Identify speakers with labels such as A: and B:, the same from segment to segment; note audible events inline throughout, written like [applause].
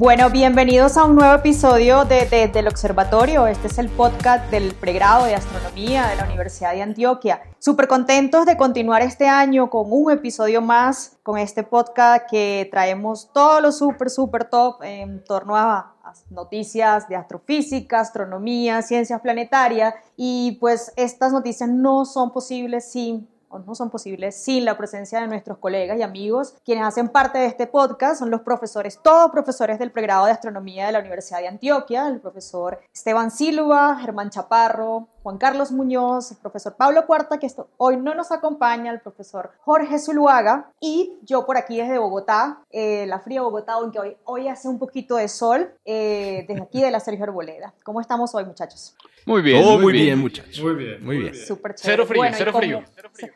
A: Bueno, bienvenidos a un nuevo episodio de, del Observatorio. Este es el podcast del pregrado de Astronomía de la Universidad de Antioquia. Súper contentos de continuar este año con un episodio más, con este podcast que traemos todo lo súper, súper top en torno a noticias de astrofísica, astronomía, ciencias planetarias. Y pues estas noticias no son posibles sin no son posibles sin la presencia de nuestros colegas y amigos. Quienes hacen parte de este podcast son los profesores, todos profesores del pregrado de astronomía de la Universidad de Antioquia, el profesor Esteban Silva, Germán Chaparro, Juan Carlos Muñoz, el profesor Pablo Cuarta, que hoy no nos acompaña, el profesor Jorge Zuluaga, y yo por aquí desde Bogotá, eh, la fría Bogotá, aunque hoy, hoy hace un poquito de sol, eh, desde aquí de la Sergio Arboleda. ¿Cómo estamos hoy, muchachos?
B: Muy bien.
C: Muy, bien, muchachos.
B: Muy bien.
C: Muy bien.
A: Súper
B: chévere. Cero frío, cero frío.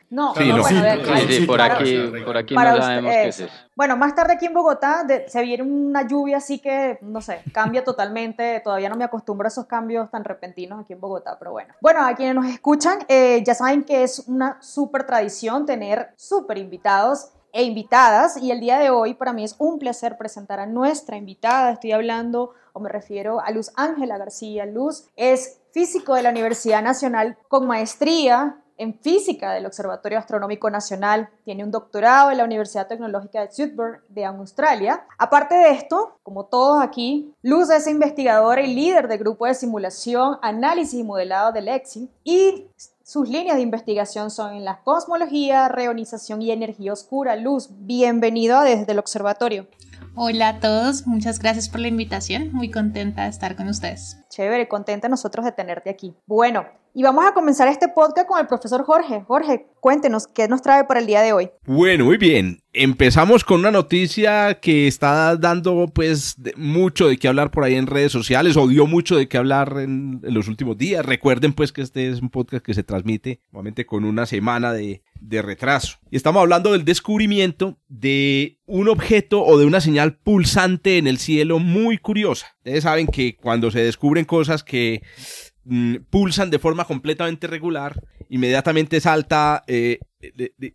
A: No,
C: sí, no.
A: Bueno,
B: sí, sí, por aquí, por aquí no sabemos qué es eso.
A: Bueno, más tarde aquí en Bogotá se viene una lluvia así que, no sé, cambia [laughs] totalmente. Todavía no me acostumbro a esos cambios tan repentinos aquí en Bogotá, pero bueno. Bueno, a quienes nos escuchan, eh, ya saben que es una súper tradición tener súper invitados e invitadas y el día de hoy para mí es un placer presentar a nuestra invitada. Estoy hablando o me refiero a Luz Ángela García. Luz es físico de la Universidad Nacional con maestría en física del Observatorio Astronómico Nacional, tiene un doctorado en la Universidad Tecnológica de Sudbury de Australia. Aparte de esto, como todos aquí, Luz es investigadora y líder del grupo de simulación, análisis y modelado del EXI y sus líneas de investigación son en la cosmología, reonización y energía oscura. Luz, bienvenido desde el observatorio.
D: Hola a todos, muchas gracias por la invitación, muy contenta de estar con ustedes.
A: Chévere, contenta nosotros de tenerte aquí. Bueno, y vamos a comenzar este podcast con el profesor Jorge. Jorge, cuéntenos qué nos trae para el día de hoy.
C: Bueno, muy bien. Empezamos con una noticia que está dando pues mucho de qué hablar por ahí en redes sociales o dio mucho de qué hablar en, los últimos días. Recuerden pues que este es un podcast que se transmite nuevamente con una semana de, de retraso. Y estamos hablando del descubrimiento de un objeto o de una señal pulsante en el cielo muy curiosa. Ustedes saben que cuando se descubren cosas que Mm, pulsan de forma completamente regular, inmediatamente salta, eh,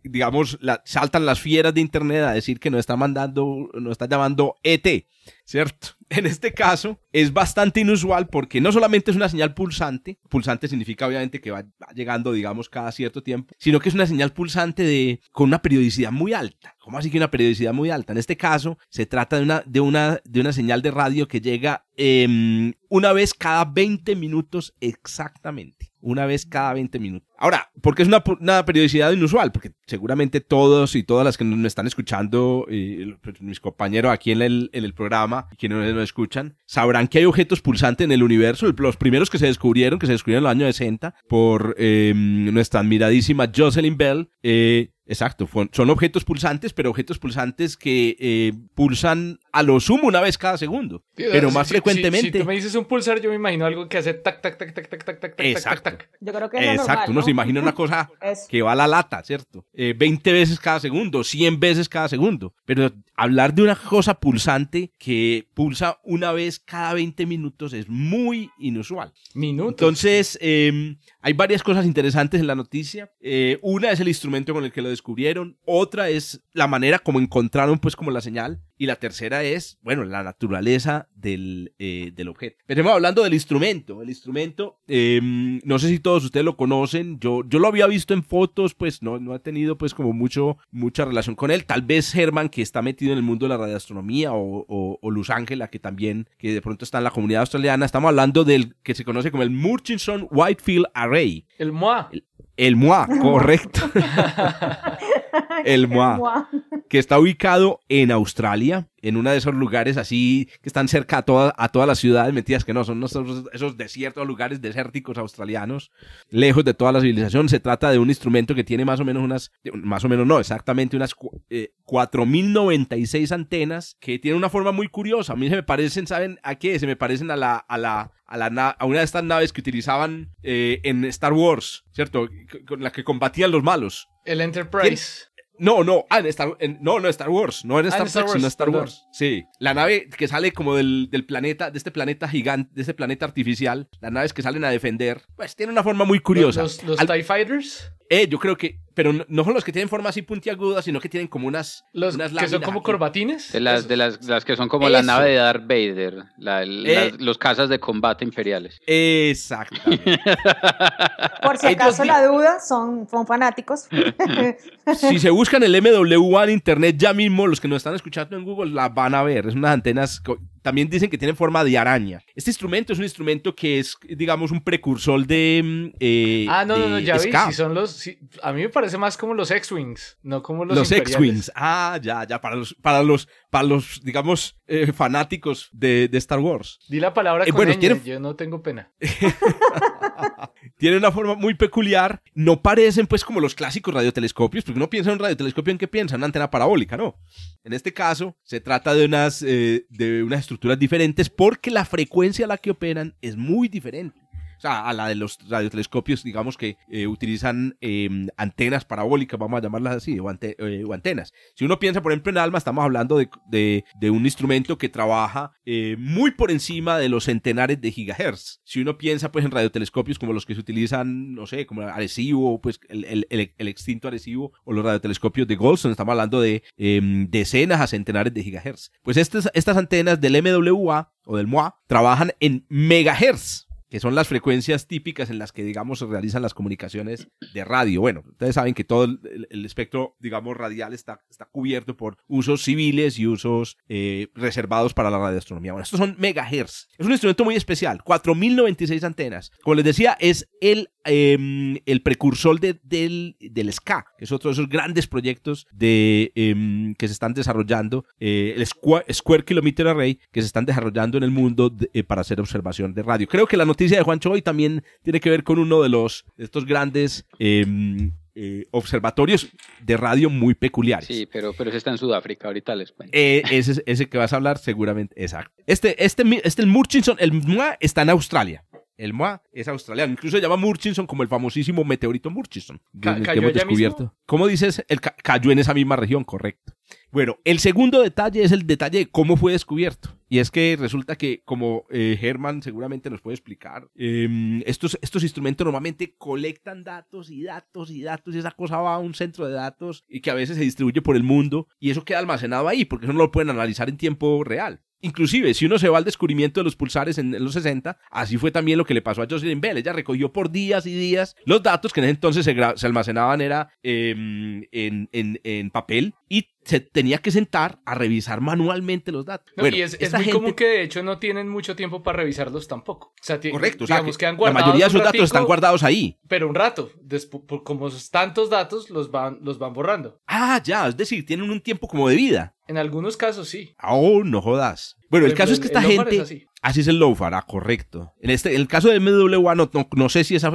C: digamos, saltan las fieras de Internet a decir que no está mandando, no está llamando ET, ¿cierto? [laughs] En este caso es bastante inusual porque no solamente es una señal pulsante, pulsante significa obviamente que va, llegando, digamos, cada cierto tiempo, sino que es una señal pulsante de, con una periodicidad muy alta. ¿Cómo así que una periodicidad muy alta? En este caso se trata de una, de una, de una señal de radio que llega em, una vez cada 20 minutos exactamente una vez cada 20 minutos. Ahora, ¿por qué es una, periodicidad inusual? Porque seguramente todos y todas las que nos están escuchando, y pues, mis compañeros aquí en el, en el programa, quienes nos escuchan, sabrán que hay objetos pulsantes en el universo. Los primeros que se descubrieron, que se descubrieron en los años 60 por em, nuestra admiradísima Jocelyn Bell, eh, Exacto, son objetos pulsantes, pero objetos pulsantes que eh, pulsan a lo sumo una vez cada segundo, pero más frecuentemente.
B: Si, tú me dices un pulsar, yo me imagino algo que hace tac, tac, tac, tac, tac, tac, tac,
A: Exacto. tac, tac. Yo creo que es
C: Exacto, uno se imagina una cosa que va a la lata, ¿cierto? Eh, 20 veces cada segundo, 100 veces cada segundo, pero hablar de una cosa pulsante que pulsa una vez cada 20 minutos es muy inusual.
B: Minutos.
C: Entonces, eh, hay varias cosas interesantes en la noticia. Eh, una es el instrumento con el que lo descubrieron, otra es la manera como encontraron pues como la señal y la tercera es, bueno, la naturaleza del, eh, del objeto. Pero hablando del instrumento. El instrumento, em, no sé si todos ustedes lo conocen, yo, yo lo había visto en fotos, pues no, no he tenido pues como mucho, mucha relación con él. Tal vez Herman, que está metido en el mundo de la radioastronomía, o, o, Luz Ángela, que también, que de pronto está en la comunidad australiana. Estamos hablando del que se conoce como el Murchison Whitefield Array.
B: El MOA.
C: El, MOA, correcto. [laughs] [laughs] el MOA. que está ubicado en Australia, en uno de esos lugares así que están cerca a, toda, a todas las ciudades, mentiras que no, son esos, esos desiertos, lugares desérticos australianos, lejos de toda la civilización. Se trata de un instrumento que tiene más o menos unas, más o menos no, exactamente unas eh, 4.096 antenas, que tiene una forma muy curiosa. A mí se me parecen, ¿saben a qué? Se me parecen a la, a la, a, la a una de estas naves que utilizaban eh, en Star Wars, ¿cierto? Con la que combatían los malos.
B: El Enterprise.
C: No, no, ah, en Star, en, no, no, Star Wars, no en Star, ah, en Star Trek, Wars, sino Star Wars. Sí, la nave que sale como del, del, planeta, de este planeta gigante, de este planeta artificial, las naves que salen a defender, pues tiene una forma muy curiosa.
B: ¿Los, los, TIE Fighters?
C: Eh, yo creo que, pero no, son los que tienen forma así puntiaguda, sino que tienen como unas,
B: los
C: unas
B: que son como aquí. corbatines.
E: De las, de las, las que son como Eso. la nave de Darth Vader, la, eh, los cazas de combate imperiales.
C: Exactamente. [laughs]
A: Por si acaso la duda, son, son fanáticos. [laughs]
C: si se buscan el MWA en internet ya mismo, los que nos están escuchando en Google la van a ver. Es unas antenas también dicen que tienen forma de araña. Este instrumento es un instrumento que es, digamos, un precursor de. Eh,
B: ah, no,
C: de
B: no, no, ya vi. Si son los. Si, a mí me parece más como los X-Wings, no como los.
C: Los X-Wings. Ah, ya, ya. Para los, para los, para los digamos, eh, fanáticos de, de, Star Wars.
B: Di la palabra eh, con yo no tengo pena. [laughs]
C: tiene una forma muy peculiar. No parecen, pues, como los clásicos radiotelescopios, porque uno piensa en un radiotelescopio en qué piensa, una antena parabólica, ¿no? En este caso, se trata de unas, eh, de unas estructuras diferentes porque la frecuencia a la que operan es muy diferente. O sea, a la de los radiotelescopios, digamos que eh, utilizan eh, antenas parabólicas, vamos a llamarlas así, eh, o, antenas. Si uno piensa, por ejemplo, en ALMA, estamos hablando de, de, de un instrumento que trabaja eh, muy por encima de los centenares de gigahertz. Si uno piensa, pues, en radiotelescopios como los que se utilizan, no sé, como Arecibo, pues, el, el, el, el extinto Arecibo, o los radiotelescopios de Goldstone, estamos hablando de em, decenas a centenares de gigahertz. Pues estas, estas antenas del MWA o del MOA trabajan en megahertz que son las frecuencias típicas en las que, digamos, se realizan las comunicaciones de radio. Bueno, ustedes saben que todo el, espectro, digamos, radial está, está, cubierto por usos civiles y usos eh, reservados para la radioastronomía. Bueno, estos son megahertz. Es un instrumento muy especial, 4096 antenas. Como les decía, es el eh, el precursor de, del, del, SCA, que es otro de esos grandes proyectos de, eh, que se están desarrollando, eh, el Square, Square, Kilometer Array, que se están desarrollando en el mundo eh, para hacer observación de radio. Creo que la noticia de Juancho hoy también tiene que ver con uno de los de estos grandes em, eh, observatorios de radio muy peculiares.
E: Sí, pero, pero ese está en Sudáfrica, ahorita les cuento.
C: Eh, ese, ese que vas a hablar seguramente, exacto. Este, este, este el Murchison, el MUA está en Australia. El MOA es australiano. Incluso se llama Murchison como el famosísimo meteorito Murchison.
B: Ca que hemos descubierto.
C: Mismo? ¿Cómo dices? El ca cayó en esa misma región, correcto. Bueno, el segundo detalle es el detalle de cómo fue descubierto. Y es que resulta que, como eh, Herman seguramente nos puede explicar, eh, estos, estos instrumentos normalmente colectan datos y datos y datos y esa cosa va a un centro de datos y que a veces se distribuye por el mundo y eso queda almacenado ahí porque eso no lo pueden analizar en tiempo real. Inclusive, si uno se va al descubrimiento de los pulsares en, los 60, así fue también lo que le pasó a Jocelyn Bell. Ella recogió por días y días los datos que en ese entonces se, se almacenaban era eh, en, en, en, papel y se tenía que sentar a revisar manualmente los datos.
B: No, bueno, y es, es muy gente... común que de hecho no tienen mucho tiempo para revisarlos tampoco. O sea,
C: Correcto, digamos, o sea, que quedan la mayoría de sus ratico, datos están guardados ahí.
B: Pero un rato, después, como tantos datos, los van, los van borrando.
C: Ah, ya, es decir, tienen un tiempo como de vida.
B: En algunos casos sí.
C: Oh, no jodas. Bueno, el, el caso es que esta gente... Es así. es el LOFAR, ah, correcto. En, este, el caso de MWA, no, no, sé si, esa,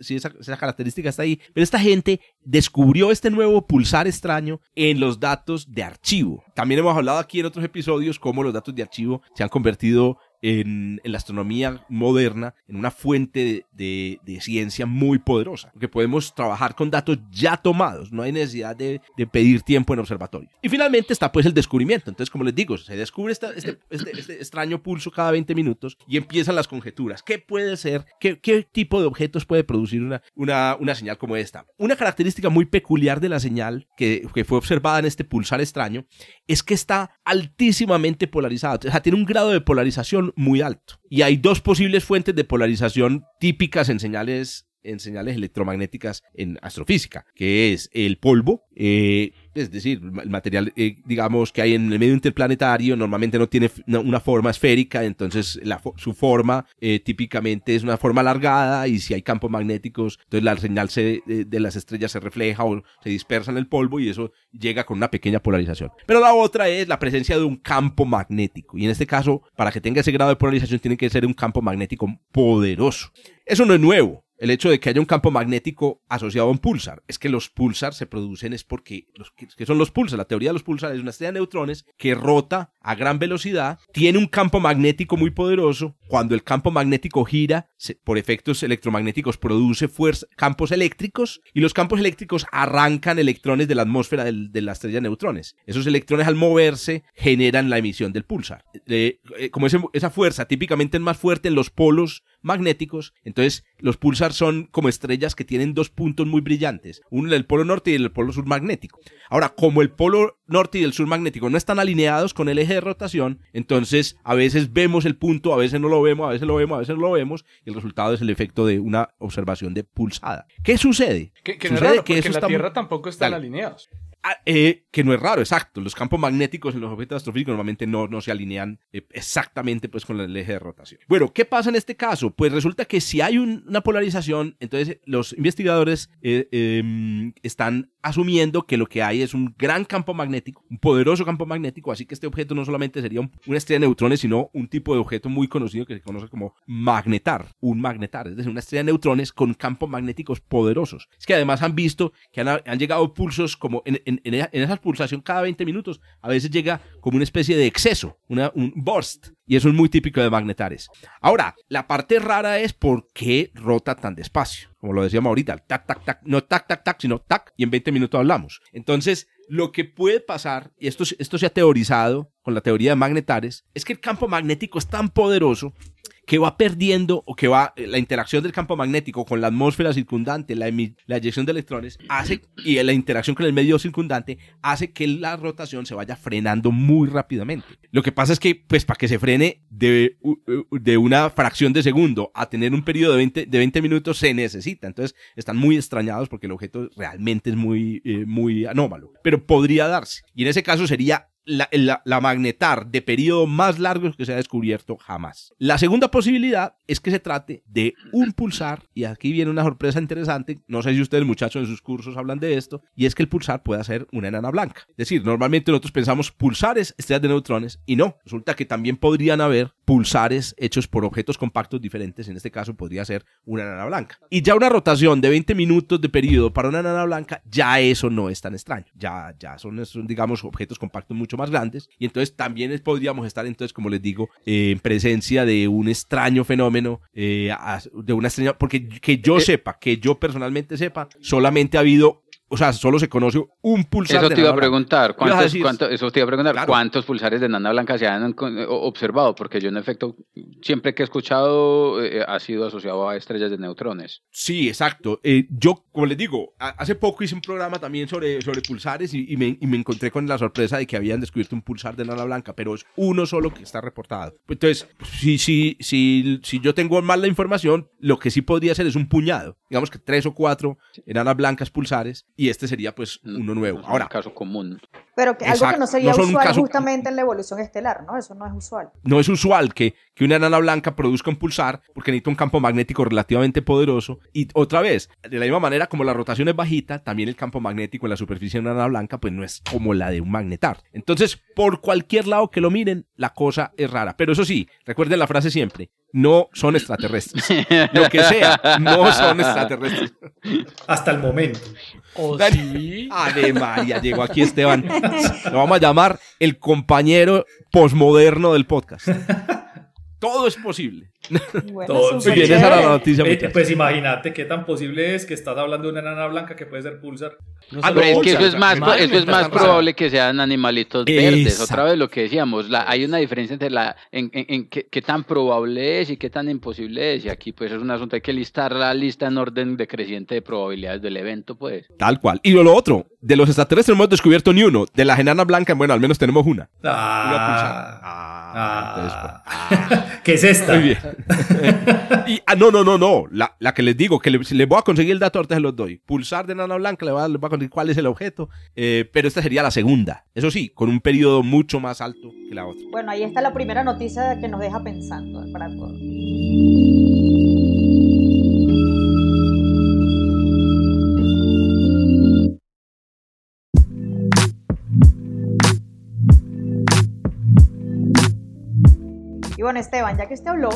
C: si esa, característica está ahí, pero esta gente descubrió este nuevo pulsar extraño en los datos de archivo. También hemos hablado aquí en otros episodios cómo los datos de archivo se han convertido en, la astronomía moderna en una fuente de, de, ciencia muy poderosa, porque podemos trabajar con datos ya tomados, no hay necesidad de, de, pedir tiempo en observatorio. Y finalmente está pues el descubrimiento, entonces como les digo, se descubre este, este, este, extraño pulso cada 20 minutos y empiezan las conjeturas. ¿Qué puede ser? ¿Qué, qué tipo de objetos puede producir una, una, una, señal como esta? Una característica muy peculiar de la señal que, que fue observada en este pulsar extraño es que está altísimamente polarizada, o sea, tiene un grado de polarización muy alto. Y hay dos posibles fuentes de polarización típicas en señales en señales electromagnéticas en astrofísica, que es el polvo, eh, es decir, el material, eh, digamos, que hay en el medio interplanetario normalmente no tiene una forma esférica, entonces su forma eh, típicamente es una forma alargada y si hay campos magnéticos, entonces la señal de las estrellas se refleja o se dispersa en el polvo y eso llega con una pequeña polarización. Pero la otra es la presencia de un campo magnético y en este caso, para que tenga ese grado de polarización, tiene que ser un campo magnético poderoso. Eso no es nuevo el hecho de que haya un campo magnético asociado a un pulsar. Es que los pulsars se producen es porque, los, que son los pulsars? La teoría de los pulsars es una estrella de neutrones que rota a gran velocidad, tiene un campo magnético muy poderoso. Cuando el campo magnético gira, por efectos electromagnéticos produce fuerza, campos eléctricos y los campos eléctricos arrancan electrones de la atmósfera de la estrella de neutrones. Esos electrones al moverse generan la emisión del pulsar. Eh, como esa fuerza típicamente es más fuerte en los polos magnéticos, entonces los pulsars son como estrellas que tienen dos puntos muy brillantes, uno en el polo norte y el polo sur magnético. Ahora, como el polo norte y el sur magnético no están alineados con el eje de rotación, entonces a veces vemos el punto, a veces no lo vemos, a veces lo vemos, a veces no lo vemos, y el resultado es el efecto de una observación de pulsada. ¿Qué sucede?
B: Que, no es raro, que la Tierra tampoco están alineados.
C: Ah, eh, que no es raro, exacto. Los campos magnéticos en los objetos astrofísicos normalmente no, no se alinean eh, exactamente pues, con el eje de rotación. Bueno, ¿qué pasa en este caso? Pues resulta que si hay una polarización, entonces los investigadores eh, em, están asumiendo que lo que hay es un gran campo magnético, un poderoso campo magnético, así que este objeto no solamente sería una estrella de neutrones, sino un tipo de objeto muy conocido que se conoce como magnetar, un magnetar, es decir, una estrella de neutrones con campos magnéticos poderosos. Es que además han visto que han, llegado pulsos como en en, esa pulsación cada 20 minutos a veces llega como una especie de exceso, un burst, y eso es muy típico de magnetares. Ahora, la parte rara es por qué rota tan despacio, como lo decíamos ahorita, tac, tac, tac, no tac, tac, tac, sino tac, y en 20 minutos hablamos. Entonces, lo que puede pasar, y esto, esto se ha teorizado con la teoría de magnetares, es que el campo magnético es tan poderoso que va perdiendo o que va la interacción del campo magnético con la atmósfera circundante, la, la eyección de electrones, hace y la interacción con el medio circundante hace que la rotación se vaya frenando muy rápidamente. Lo que pasa es que, pues, para que se frene de, de una fracción de segundo a tener un periodo de 20, de 20 minutos se necesita. Entonces, están muy extrañados porque el objeto realmente es muy, eh, muy anómalo. Pero podría darse. Y en ese caso sería la, magnetar de periodo más largo que se ha descubierto jamás. La segunda posibilidad es que se trate de un pulsar, y aquí viene una sorpresa interesante, no sé si ustedes muchachos en sus cursos hablan de esto, y es que el pulsar puede ser una enana blanca. Es decir, normalmente nosotros pensamos pulsares, estrellas de neutrones, y no, resulta que también podrían haber pulsares hechos por objetos compactos diferentes, en este caso podría ser una enana blanca. Y ya una rotación de 20 minutos de periodo para una enana blanca, ya eso no es tan extraño, ya, ya son, son digamos, objetos compactos mucho más grandes y entonces también podríamos estar entonces, como les digo, en presencia de un extraño fenómeno, eh, de una extraña, porque que yo eh, sepa, que yo personalmente sepa, solamente ha habido o sea, solo se conoce un pulsar.
E: Eso te iba a preguntar, ¿cuántos, eso te iba a preguntar, ¿cuántos pulsares de nana blanca se han observado? Porque yo en efecto, siempre que he escuchado, eh, ha sido asociado a estrellas de neutrones.
C: Sí, exacto. Eh, yo, como les digo, hace poco hice un programa también sobre, sobre pulsares y, me, y, me, encontré con la sorpresa de que habían descubierto un pulsar de nana blanca, pero es uno solo que está reportado. Entonces, si, si, si, si yo tengo mal la información, lo que sí podría ser es un puñado. Digamos que tres o cuatro enanas blancas pulsares y este sería pues uno nuevo. Ahora,
E: un caso común.
A: Pero que algo que no sería usual justamente en la evolución estelar, ¿no? Eso no es usual.
C: No es usual que, que una enana blanca produzca un pulsar porque necesita un campo magnético relativamente poderoso. Y otra vez, de la misma manera como la rotación es bajita, también el campo magnético en la superficie de una enana blanca pues no es como la de un magnetar. Entonces, por cualquier lado que lo miren, la cosa es rara. Pero eso sí, recuerden la frase siempre, no son extraterrestres. [laughs] Lo que sea, no son extraterrestres.
F: Hasta el momento.
B: ¿O sí?
C: María, llegó aquí Esteban. Lo vamos a llamar el compañero posmoderno del podcast. Todo es posible. [laughs]
F: Todo bien, esa era la noticia. Eh, pues imagínate qué tan posible es que estás hablando de una enana blanca que puede ser pulsar.
E: ah, pero es que eso es más, eso es más probable que sean animalitos verdes. Otra vez lo que decíamos, la, hay una diferencia entre la en, en, qué, tan probable es y qué tan imposible es. Y aquí pues es un asunto, hay que listar la lista en orden decreciente de probabilidades del evento, pues.
C: Tal cual. Y lo, otro, de los extraterrestres no hemos descubierto ni uno. De las enanas blancas, bueno, al menos tenemos una.
F: Ah,
C: una. Ah,
F: ah, ah. [laughs] ¿Qué es esta?
C: Muy bien. [laughs] y, ah, no, no, no, no. La, la que les digo, que les, voy a conseguir el dato, ahorita se los doy. Pulsar de enana blanca, les voy a, les voy a conseguir cuál es el objeto. Eh, pero esta sería la segunda. Eso sí, con un periodo mucho más alto que la otra.
A: Bueno, ahí está la primera noticia que nos deja pensando para Y bueno, Esteban, ya que usted habló.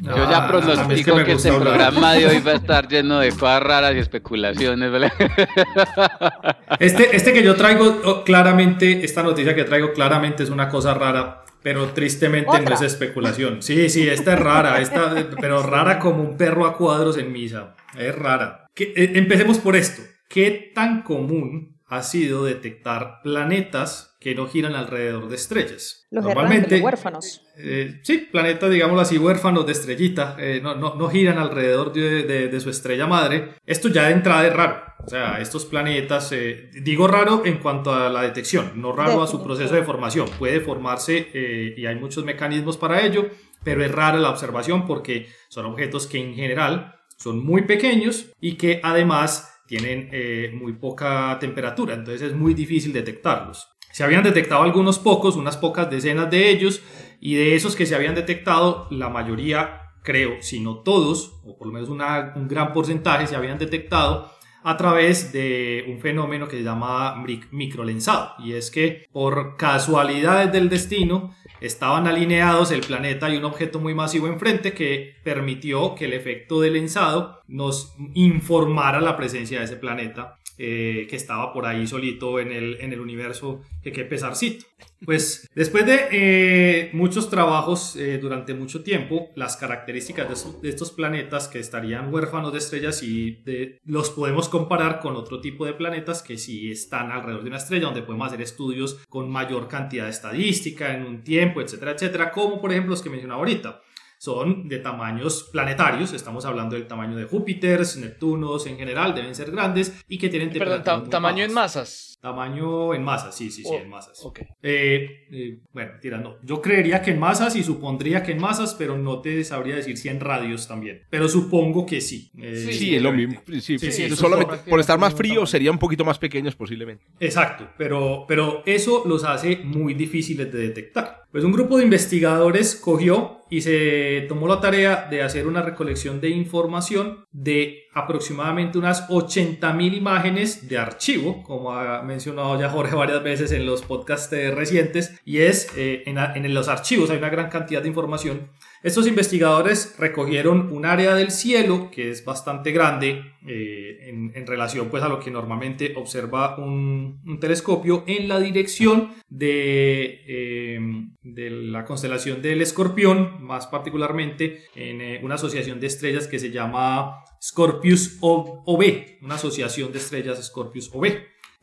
E: Yo ya pronostico que, este programa de hoy va a [laughs] estar lleno de cosas raras y especulaciones, ¿vale? [laughs]
F: Este, este que yo traigo oh, claramente, esta noticia que traigo claramente es una cosa rara, pero tristemente no es especulación. Sí, sí, esta es rara, esta, pero rara como un perro a cuadros en misa. Es rara. Que, eh, empecemos por esto. ¿Qué tan común ha sido detectar planetas que no giran alrededor de estrellas.
A: Los Normalmente, huérfanos.
F: Eh, sí, planetas, digamos así, huérfanos de estrellita, eh, no, no, no, giran alrededor de, de, su estrella madre. Esto ya de entrada es raro. O sea, estos planetas, eh, digo raro en cuanto a la detección, no raro a su proceso de formación. Puede formarse y hay muchos mecanismos para ello, pero es raro la observación porque son objetos que en general son muy pequeños y que además tienen muy poca temperatura, entonces es muy difícil detectarlos. Se habían detectado algunos pocos, unas pocas decenas de ellos, y de esos que se habían detectado, la mayoría, creo, si no todos, o por lo menos un gran porcentaje, se habían detectado a través de un fenómeno que se llama microlensado. Y es que por casualidades del destino estaban alineados el planeta y un objeto muy masivo enfrente que permitió que el efecto de lensado nos informara la presencia de ese planeta eh, que estaba por ahí solito en el, en el universo, que qué pesarcito. Pues después de eh, muchos trabajos eh, durante mucho tiempo, las características de, estos planetas que estarían huérfanos de estrellas y los podemos comparar con otro tipo de planetas que sí están alrededor de una estrella, donde podemos hacer estudios con mayor cantidad de estadística en un tiempo, etcétera, etcétera, como por ejemplo los que mencionaba ahorita son de tamaños planetarios, estamos hablando del tamaño de Júpiter, Neptunos en general, deben ser grandes y que tienen
B: Perdón, tamaño en masas.
F: Tamaño en masas, sí, sí, sí, oh, en masas.
B: Ok.
F: Eh, eh, bueno, tirando. Yo creería que en masas y supondría que en masas, pero no te sabría decir si en radios también. Pero supongo que sí.
C: Eh, sí, es lo mismo. Sí, sí, solamente por estar más frío sería un poquito más pequeños posiblemente.
F: Exacto, pero, pero eso los hace muy difíciles de detectar. Pues un grupo de investigadores cogió y se tomó la tarea de hacer una recolección de información de aproximadamente unas 80.000 imágenes de archivo, como ha mencionado ya Jorge varias veces en los podcasts recientes, y es eh, en, en los archivos hay una gran cantidad de información estos investigadores recogieron un área del cielo que es bastante grande eh, en, relación pues, a lo que normalmente observa un, telescopio en la dirección de, eh, de, la constelación del escorpión, más particularmente en eh, una asociación de estrellas que se llama Scorpius OB, una asociación de estrellas Scorpius OB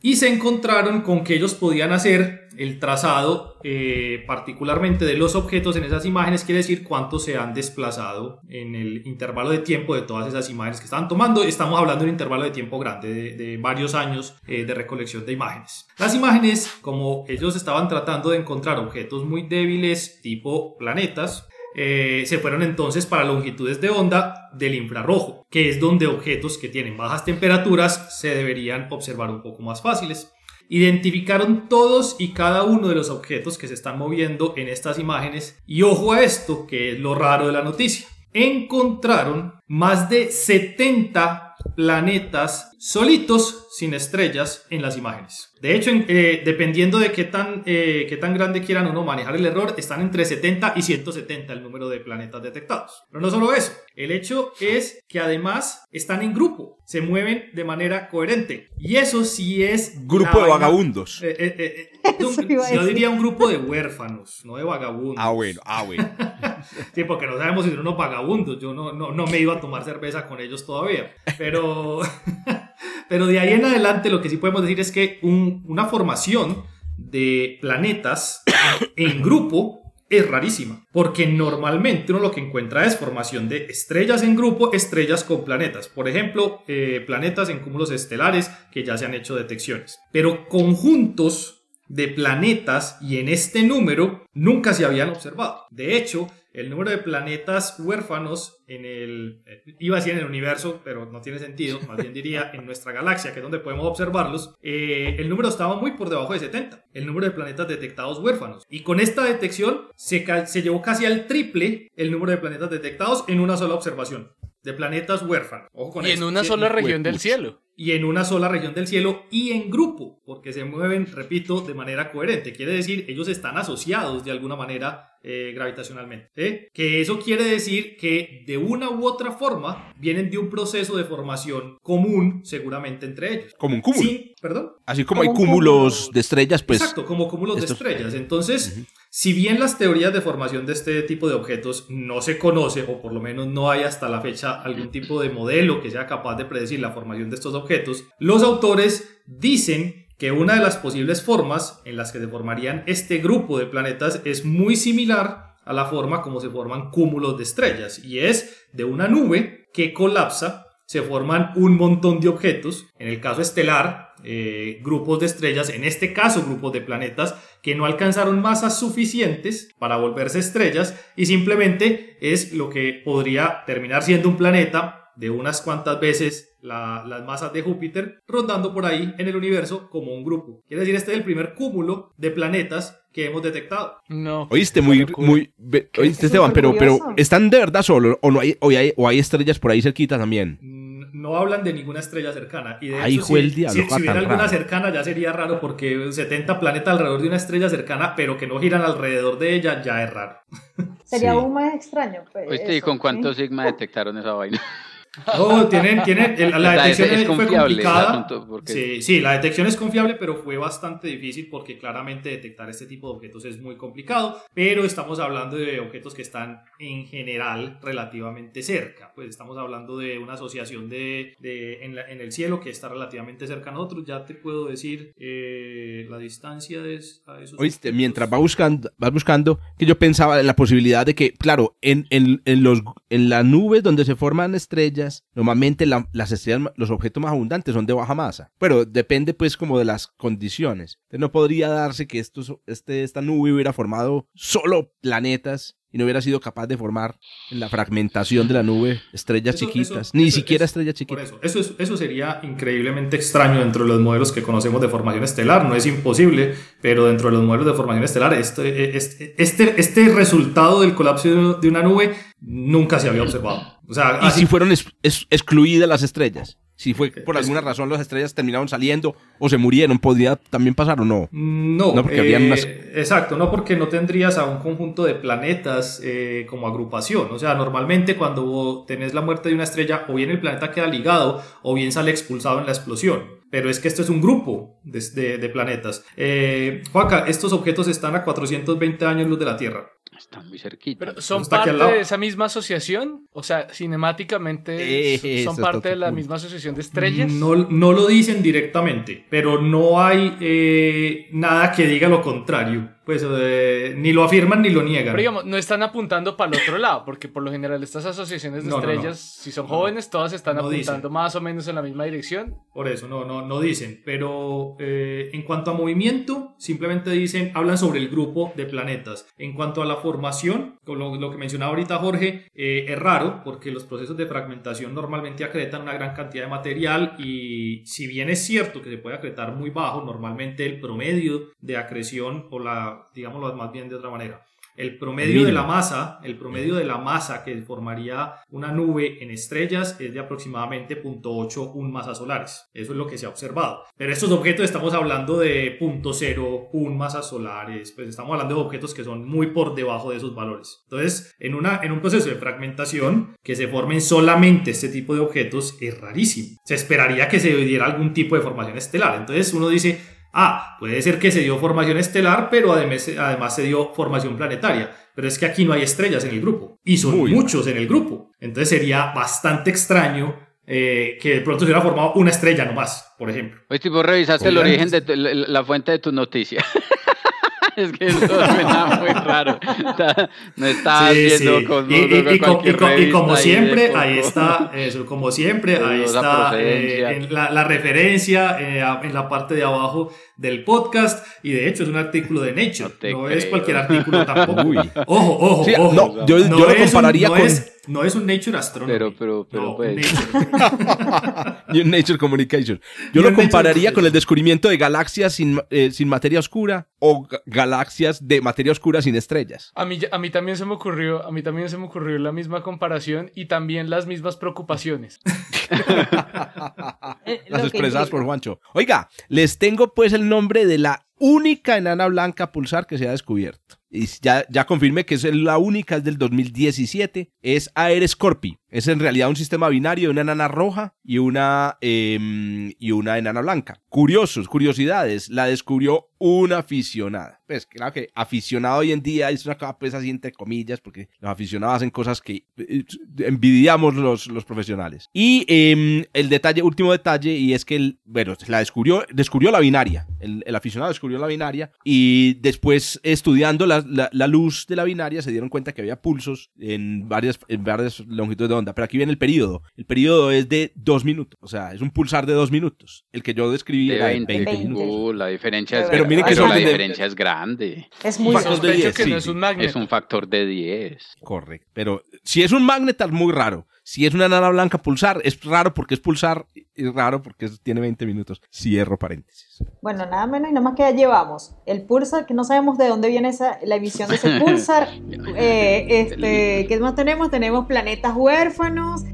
F: y se encontraron con que ellos podían hacer el trazado eh, particularmente de los objetos en esas imágenes, quiere decir cuánto se han desplazado en el intervalo de tiempo de todas esas imágenes que estaban tomando. Estamos hablando de un intervalo de tiempo grande, de, varios años eh, de recolección de imágenes. Las imágenes, como ellos estaban tratando de encontrar objetos muy débiles tipo planetas, eh, se fueron entonces para longitudes de onda del infrarrojo, que es donde objetos que tienen bajas temperaturas se deberían observar un poco más fáciles. Identificaron todos y cada uno de los objetos que se están moviendo en estas imágenes y ojo a esto, que es lo raro de la noticia. Encontraron más de 70 planetas solitos sin estrellas en las imágenes. De hecho, eh, dependiendo de qué tan, eh, qué tan grande quieran uno manejar el error, están entre 70 y 170 el número de planetas detectados. Pero no solo eso, el hecho es que además están en grupo, se mueven de manera coherente. Y eso sí es...
C: Grupo de vagabundos.
F: Eh, [laughs] yo diría un grupo de huérfanos, no de vagabundos.
C: Ah, bueno, ah, bueno. [laughs]
F: sí, porque no sabemos si son unos vagabundos. Yo no, no, no me iba a tomar cerveza con ellos todavía. Pero... [laughs] Pero de ahí en adelante lo que sí podemos decir es que una formación de planetas [coughs] en grupo es rarísima, porque normalmente uno lo que encuentra es formación de estrellas en grupo, estrellas con planetas. Por ejemplo, eh, planetas en cúmulos estelares que ya se han hecho detecciones. Pero conjuntos de planetas y en este número nunca se habían observado. De hecho, el número de planetas huérfanos en el, eh, iba a decir en el universo, pero no tiene sentido, más bien diría en nuestra galaxia, que es donde podemos observarlos, eh, el número estaba muy por debajo de 70, el número de planetas detectados huérfanos. Y con esta detección se, se llevó casi al triple el número de planetas detectados en una sola observación de planetas huérfanos.
B: y en una sola región del cielo
F: y en una sola región del cielo y en grupo, porque se mueven, repito, de manera coherente. Quiere decir, ellos están asociados de alguna manera eh, gravitacionalmente. Que eso quiere decir que de una u otra forma vienen de un proceso de formación común, seguramente entre ellos.
C: Como un cúmulo.
F: Sí, perdón.
C: Así como, hay cúmulos de estrellas, pues.
F: Exacto, como cúmulos de estrellas. Entonces. Si bien las teorías de formación de este tipo de objetos no se conoce, o por lo menos no hay hasta la fecha algún tipo de modelo que sea capaz de predecir la formación de estos objetos, los autores dicen que una de las posibles formas en las que se formarían este grupo de planetas es muy similar a la forma como se forman cúmulos de estrellas, y es de una nube que colapsa, se forman un montón de objetos, en el caso estelar, eh, grupos de estrellas, en este caso grupos de planetas, que no alcanzaron masas suficientes para volverse estrellas y simplemente es lo que podría terminar siendo un planeta de unas cuantas veces las masas de Júpiter rondando por ahí en el universo como un grupo. Quiere decir, este es el primer cúmulo de planetas que hemos detectado.
B: No.
C: Oíste, muy, muy, oíste Esteban, pero, pero ¿están de verdad solo o no hay, o hay, o hay estrellas por ahí cerquita también?
F: No hablan de ninguna estrella cercana. Y de
C: hecho, si,
F: hubiera alguna cercana ya sería raro porque 70 planetas alrededor de una estrella cercana, pero que no giran alrededor de ella, ya es raro.
A: Sería aún más extraño.
E: Pues, ¿y con cuántos sigma detectaron esa vaina?
F: No, [laughs] tienen, tienen, la, detección es, fue complicada. Sí, sí, la detección es confiable, pero fue bastante difícil porque claramente detectar este tipo de objetos es muy complicado, pero estamos hablando de objetos que están en general relativamente cerca, pues estamos hablando de una asociación de, de en, en, el cielo que está relativamente cerca a nosotros, ya te puedo decir eh, la distancia de a esos
C: Oíste, mientras va buscando, vas buscando, que yo pensaba en la posibilidad de que, claro, en, en, en, los, en las nubes donde se forman estrellas, normalmente las estrellas, los objetos más abundantes son de baja masa, pero depende pues como de las condiciones. Entonces no podría darse que este, esta nube hubiera formado solo planetas y no hubiera sido capaz de formar en la fragmentación de la nube estrellas chiquitas, ni siquiera estrellas chiquitas.
F: Eso, eso, eso, sería increíblemente extraño dentro de los modelos que conocemos de formación estelar, no es imposible, pero dentro de los modelos de formación estelar, este, este, este, este resultado del colapso de una nube nunca se había observado. O sea,
C: ¿Y si fueron excluidas las estrellas? Si fue por alguna razón las estrellas terminaron saliendo o se murieron, ¿podría también pasar o no?
F: No, no porque eh, exacto, no porque no tendrías a un conjunto de planetas eh, como agrupación. O sea, normalmente cuando tenés la muerte de una estrella, o bien el planeta queda ligado, o bien sale expulsado en la explosión. Pero es que esto es un grupo de, de, planetas. Eh, Juaca, estos objetos están a 420 años luz de la Tierra.
E: Están muy cerquita.
B: Pero ¿Son parte de esa misma asociación? O sea, cinemáticamente son parte de la misma asociación de estrellas.
F: No, no lo dicen directamente, pero no hay eh, nada que diga lo contrario pues eh, ni lo afirman ni lo niegan.
B: Pero digamos, no están apuntando para el otro lado, porque por lo general estas asociaciones de estrellas, si son jóvenes, todas están apuntando más o menos en la misma dirección.
F: Por eso, no, no, no dicen. Pero eh, en cuanto a movimiento, simplemente dicen, hablan sobre el grupo de planetas. En cuanto a la formación, con lo, que mencionaba ahorita Jorge, eh, es raro, porque los procesos de fragmentación normalmente acretan una gran cantidad de material y si bien es cierto que se puede acretar muy bajo, normalmente el promedio de acreción o la digámoslo más bien de otra manera. El promedio de la masa, el promedio de la masa que formaría una nube en estrellas es de aproximadamente 0.81 masas solares. Eso es lo que se ha observado. Pero estos objetos estamos hablando de 0.01 masas solares, pues estamos hablando de objetos que son muy por debajo de esos valores. Entonces, en, una, en un proceso de fragmentación, que se formen solamente este tipo de objetos es rarísimo. Se esperaría que se diera algún tipo de formación estelar. Entonces uno dice, Ah, puede ser que se dio formación estelar, pero además, además se dio formación planetaria. Pero es que aquí no hay estrellas en el grupo. Y son muchos en el grupo. Entonces sería bastante extraño eh, que de pronto se hubiera formado una estrella nomás, por ejemplo.
E: Oye, tipo, revisaste el origen de la, fuente de tu noticia. [laughs] [laughs] es que eso suena muy raro. No está haciendo con,
F: y, como siempre, ahí está, eso, como siempre, [laughs] ahí está eh, la, referencia eh, en la parte de abajo del podcast y de hecho es un artículo de Nature, no, es cualquier artículo tampoco. [laughs] Ojo, ojo, ojo.
C: No, yo, lo compararía con...
F: no es un Nature Astronomy.
E: Pero, pero, pero, pues.
C: Nature. [laughs] Nature Communication. Yo lo compararía con el descubrimiento de galaxias sin, eh, sin materia oscura o galaxias de materia oscura sin estrellas.
B: A mí, a mí también se me ocurrió, a mí también se me ocurrió la misma comparación y también las mismas preocupaciones. [laughs] [laughs]
C: Eh, las expresadas por Juancho. Oiga, les tengo pues el nombre de la única enana blanca pulsar que se ha descubierto. Y ya, ya confirmé que es la única, es del 2017. Es Aeres Corpi. Es en realidad un sistema binario de una enana roja y una, em, y una enana blanca. Curiosos, curiosidades. La descubrió una aficionada. Pues claro que aficionado hoy en día es una cosa pues así entre comillas, porque los aficionados hacen cosas que eh, envidiamos los, los profesionales. Y em, el detalle, último detalle, y es que el, bueno, la descubrió, descubrió la binaria. El, el aficionado descubrió la binaria y después estudiando la, la, luz de la binaria se dieron cuenta que había pulsos en varias, en varias longitudes de onda. Pero aquí viene el periodo. El periodo es de dos minutos. O sea, es un pulsar de dos minutos. El que yo describí era de 20, minutos.
E: Uh, la diferencia es, pero, miren que la diferencia es grande.
A: Es muy
B: grande. que no es un magnet.
E: Es un factor de 10.
C: Correcto. Pero si es un magnet, es muy raro. Si es una nana blanca pulsar, es raro porque es pulsar y raro porque tiene 20 minutos. Cierro paréntesis.
A: Bueno, nada menos y nada más que ya llevamos. El pulsar, que no sabemos de dónde viene esa, la emisión de ese [laughs] pulsar. eh, este, ¿Qué más tenemos? Tenemos planetas huérfanos.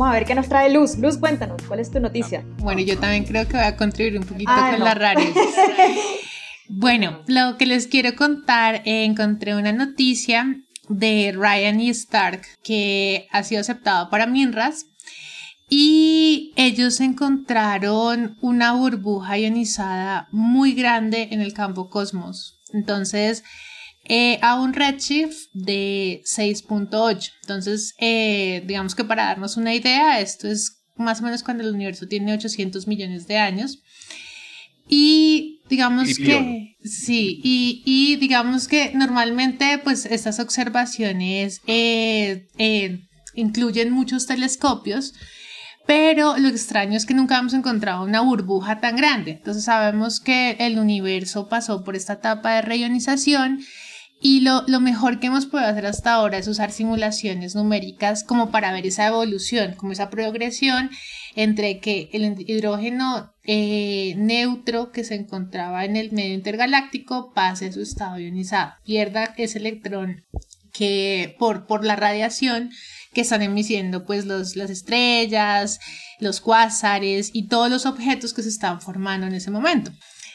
A: Vamos a ver qué nos trae Luz. Luz, cuéntanos, ¿cuál es tu noticia?
D: Bueno, yo también creo que voy a contribuir un poquito ah, con la rareza. [laughs] bueno, lo que les quiero contar, eh, encontré una noticia de Ryan y Stark que ha sido aceptado para Minras y ellos encontraron una burbuja ionizada muy grande en el campo cosmos. Entonces, eh, a un redshift de 6.8. Entonces, eh, digamos que para darnos una idea, esto es más o menos cuando el universo tiene 800 millones de años. Y digamos que, sí, y, digamos que normalmente pues estas observaciones eh, incluyen muchos telescopios, pero lo extraño es que nunca hemos encontrado una burbuja tan grande. Entonces sabemos que el universo pasó por esta etapa de reionización y lo, mejor que hemos podido hacer hasta ahora es usar simulaciones numéricas como para ver esa evolución, como esa progresión entre que el hidrógeno eh, neutro que se encontraba en el medio intergaláctico pase a su estado ionizado, pierda ese electrón que por, por la radiación que están emitiendo pues los, las estrellas, los cuásares y todos los objetos que se están formando en ese momento.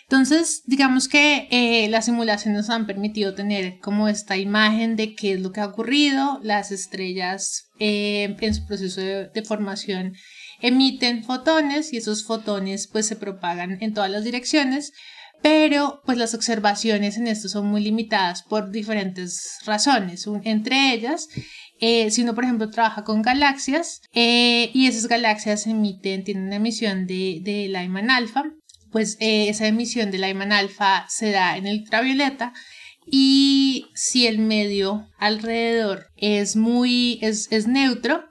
D: Entonces, digamos que eh, las simulaciones han permitido tener como esta imagen de qué es lo que ha ocurrido. Las estrellas eh, en su proceso de, formación emiten fotones y esos fotones pues se propagan en todas las direcciones. Pero pues las observaciones en esto son muy limitadas por diferentes razones. entre ellas, eh, si uno por ejemplo trabaja con galaxias y esas galaxias emiten, tienen una emisión de, de Lyman alfa, pues eh, esa emisión de Lyman alfa se da en el ultravioleta y si el medio alrededor es muy es, neutro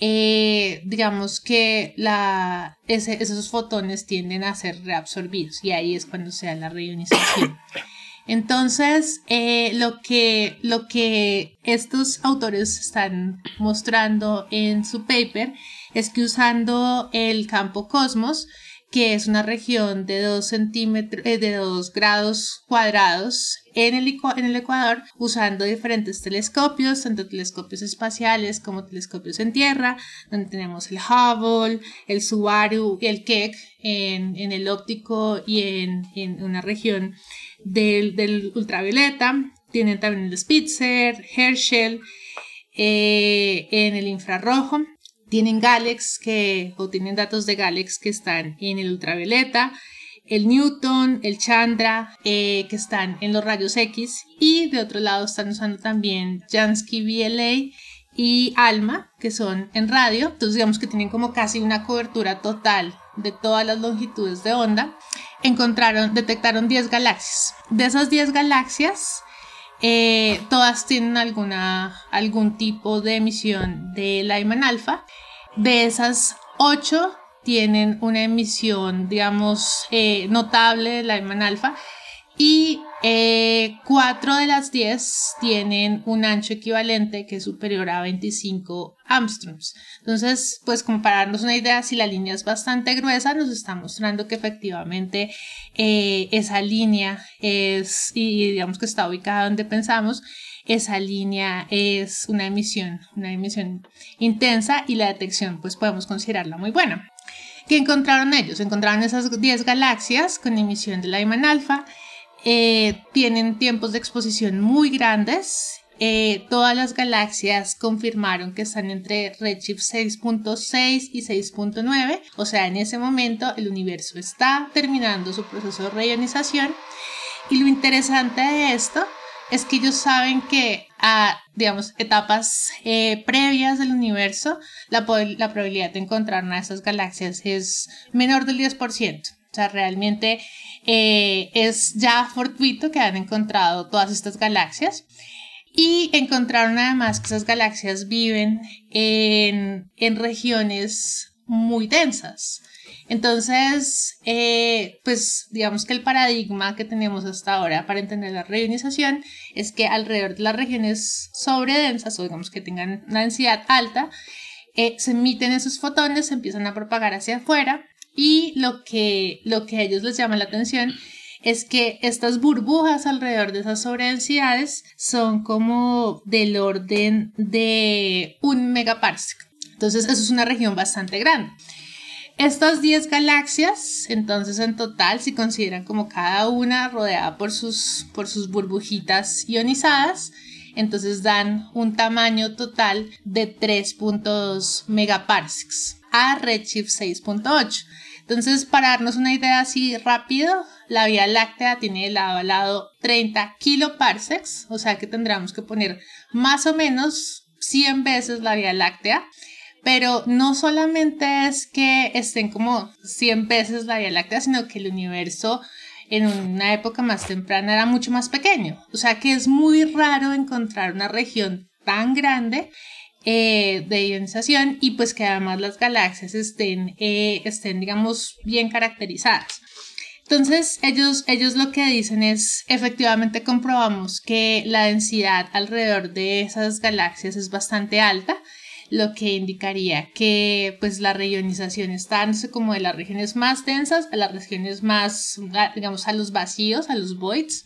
D: eh, digamos que la, esos fotones tienden a ser reabsorbidos y ahí es cuando se da la reionización. [coughs] Entonces, eh, lo, que, lo que estos autores están mostrando en su paper es que usando el campo cosmos, que es una región de 2 centímetros, eh, de 2 grados cuadrados en el, Ecuador, usando diferentes telescopios, tanto telescopios espaciales como telescopios en tierra, donde tenemos el Hubble, el Subaru y el Keck en, el óptico y en, una región del, del, ultravioleta. Tienen también el Spitzer, Herschel, eh, en el infrarrojo tienen Galex que, o tienen datos de Galex que están en el ultravioleta, el Newton, el Chandra, eh, que están en los rayos X, y de otro lado están usando también Jansky VLA y ALMA, que son en radio, entonces digamos que tienen como casi una cobertura total de todas las longitudes de onda, encontraron, detectaron 10 galaxias. De esas 10 galaxias, eh, todas tienen alguna, algún tipo de emisión de Lyman alfa. De esas 8 tienen una emisión, digamos, eh, notable de Lyman alfa y eh, cuatro de las 10 tienen un ancho equivalente que es superior a 25 Armstrongs. Entonces, pues como una idea, si la línea es bastante gruesa, nos está mostrando que efectivamente eh, esa línea es, y digamos que está ubicada donde pensamos, esa línea es una emisión, una emisión intensa y la detección pues podemos considerarla muy buena. ¿Qué encontraron ellos? Encontraron esas 10 galaxias con emisión de Lyman alfa eh, tienen tiempos de exposición muy grandes. Eh, todas las galaxias confirmaron que están entre redshift 6.6 y 6.9, o sea, en ese momento el universo está terminando su proceso de reionización. Y lo interesante de esto es que ellos saben que a, digamos, etapas eh, previas del universo, la, la, probabilidad de encontrar una de esas galaxias es menor del 10%. O sea, realmente eh, es ya fortuito que han encontrado todas estas galaxias. Y encontraron además que esas galaxias viven en, en regiones muy densas. Entonces, eh, pues digamos que el paradigma que tenemos hasta ahora para entender la reionización es que alrededor de las regiones sobredensas o digamos que tengan una densidad alta, eh, se emiten esos fotones, se empiezan a propagar hacia afuera y lo que, lo que a ellos les llama la atención es que estas burbujas alrededor de esas sobredensidades son como del orden de un megaparsec. Entonces, eso es una región bastante grande. Estas 10 galaxias, entonces en total, si consideran como cada una rodeada por sus, por sus burbujitas ionizadas, entonces dan un tamaño total de 3.2 megaparsecs a Redshift 6.8. Entonces, para darnos una idea así rápido, la Vía Láctea tiene lado a lado 30 kiloparsecs, o sea que tendríamos que poner más o menos 100 veces la Vía Láctea. Pero no solamente es que estén como 100 veces la Vía Láctea, sino que el universo en una época más temprana era mucho más pequeño. O sea que es muy raro encontrar una región tan grande eh, de ionización y pues que además las galaxias estén, eh, estén, digamos, bien caracterizadas. Entonces, ellos, ellos lo que dicen es, efectivamente comprobamos que la densidad alrededor de esas galaxias es bastante alta, lo que indicaría que pues la reionización está dándose como de las regiones más densas a las regiones más, digamos, a los vacíos, a los voids.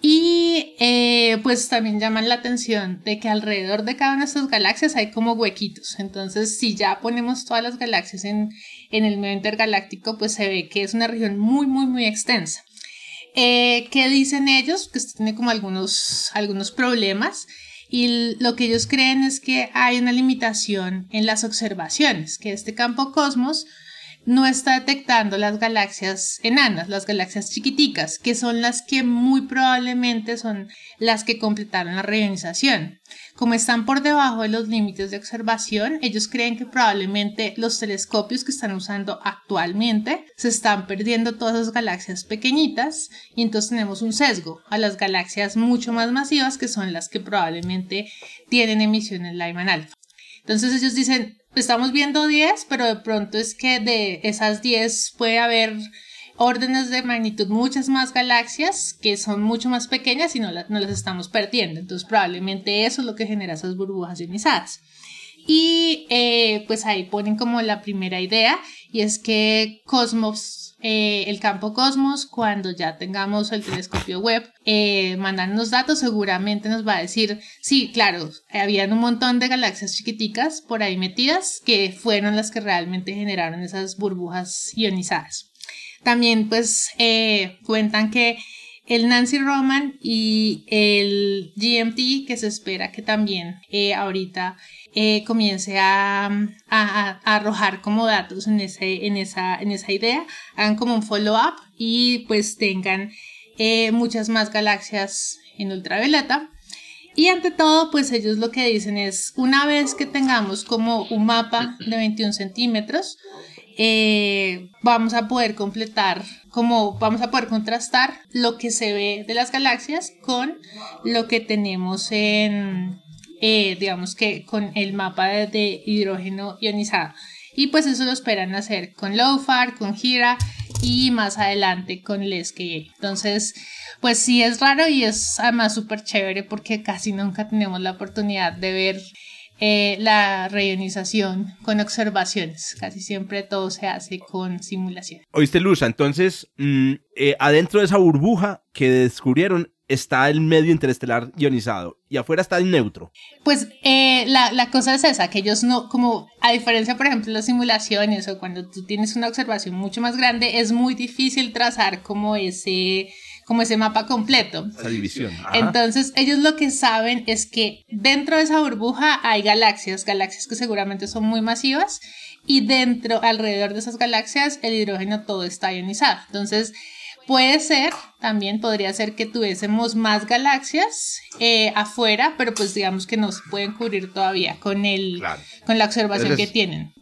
D: Y eh, pues también llaman la atención de que alrededor de cada una de estas galaxias hay como huequitos. Entonces, si ya ponemos todas las galaxias en, en el medio intergaláctico, pues se ve que es una región muy, muy, muy extensa. Eh, ¿Qué dicen ellos? Que esto tiene como algunos, algunos problemas. Y lo que ellos creen es que hay una limitación en las observaciones, que este campo cosmos no está detectando las galaxias enanas, las galaxias chiquiticas, que son las que muy probablemente son las que completaron la reionización. Como están por debajo de los límites de observación, ellos creen que probablemente los telescopios que están usando actualmente se están perdiendo todas esas galaxias pequeñitas y entonces tenemos un sesgo a las galaxias mucho más masivas que son las que probablemente tienen emisiones Lyman alfa. Entonces ellos dicen, estamos viendo 10, pero de pronto es que de esas 10 puede haber órdenes de magnitud muchas más galaxias que son mucho más pequeñas y no, las estamos perdiendo. Entonces probablemente eso es lo que genera esas burbujas ionizadas. Y eh, pues ahí ponen como la primera idea y es que Cosmos, eh, el campo Cosmos, cuando ya tengamos el telescopio web, eh, los datos, seguramente nos va a decir, sí, claro, habían un montón de galaxias chiquiticas por ahí metidas que fueron las que realmente generaron esas burbujas ionizadas. También pues eh, cuentan que el Nancy Roman y el GMT, que se espera que también ahorita eh, comience a, arrojar como datos en, en, esa, en esa idea, hagan como un follow-up y pues tengan eh, muchas más galaxias en ultravioleta. Y ante todo, pues ellos lo que dicen es, una vez que tengamos como un mapa de 21 centímetros, eh, vamos a poder completar, como vamos a poder contrastar lo que se ve de las galaxias con lo que tenemos en, eh, digamos que con el mapa de, hidrógeno ionizado. Y pues eso lo esperan hacer con LOFAR, con Hira y más adelante con LESKA. Entonces, pues sí es raro y es además súper chévere porque casi nunca tenemos la oportunidad de ver eh, la reionización con observaciones. Casi siempre todo se hace con simulación.
C: Oíste, Luza, entonces, mm, eh, adentro de esa burbuja que descubrieron está el medio interestelar ionizado y afuera está el neutro.
D: Pues eh, la, la, cosa es esa, que ellos no, como a diferencia, por ejemplo, de las simulaciones o cuando tú tienes una observación mucho más grande, es muy difícil trazar como ese como ese mapa completo.
C: Esa división.
D: Entonces, ellos lo que saben es que dentro de esa burbuja hay galaxias, galaxias que seguramente son muy masivas, y dentro, alrededor de esas galaxias, el hidrógeno todo está ionizado. Entonces, puede ser, también podría ser que tuviésemos más galaxias eh, afuera, pero pues digamos que no se pueden cubrir todavía con, el, con la observación que tienen.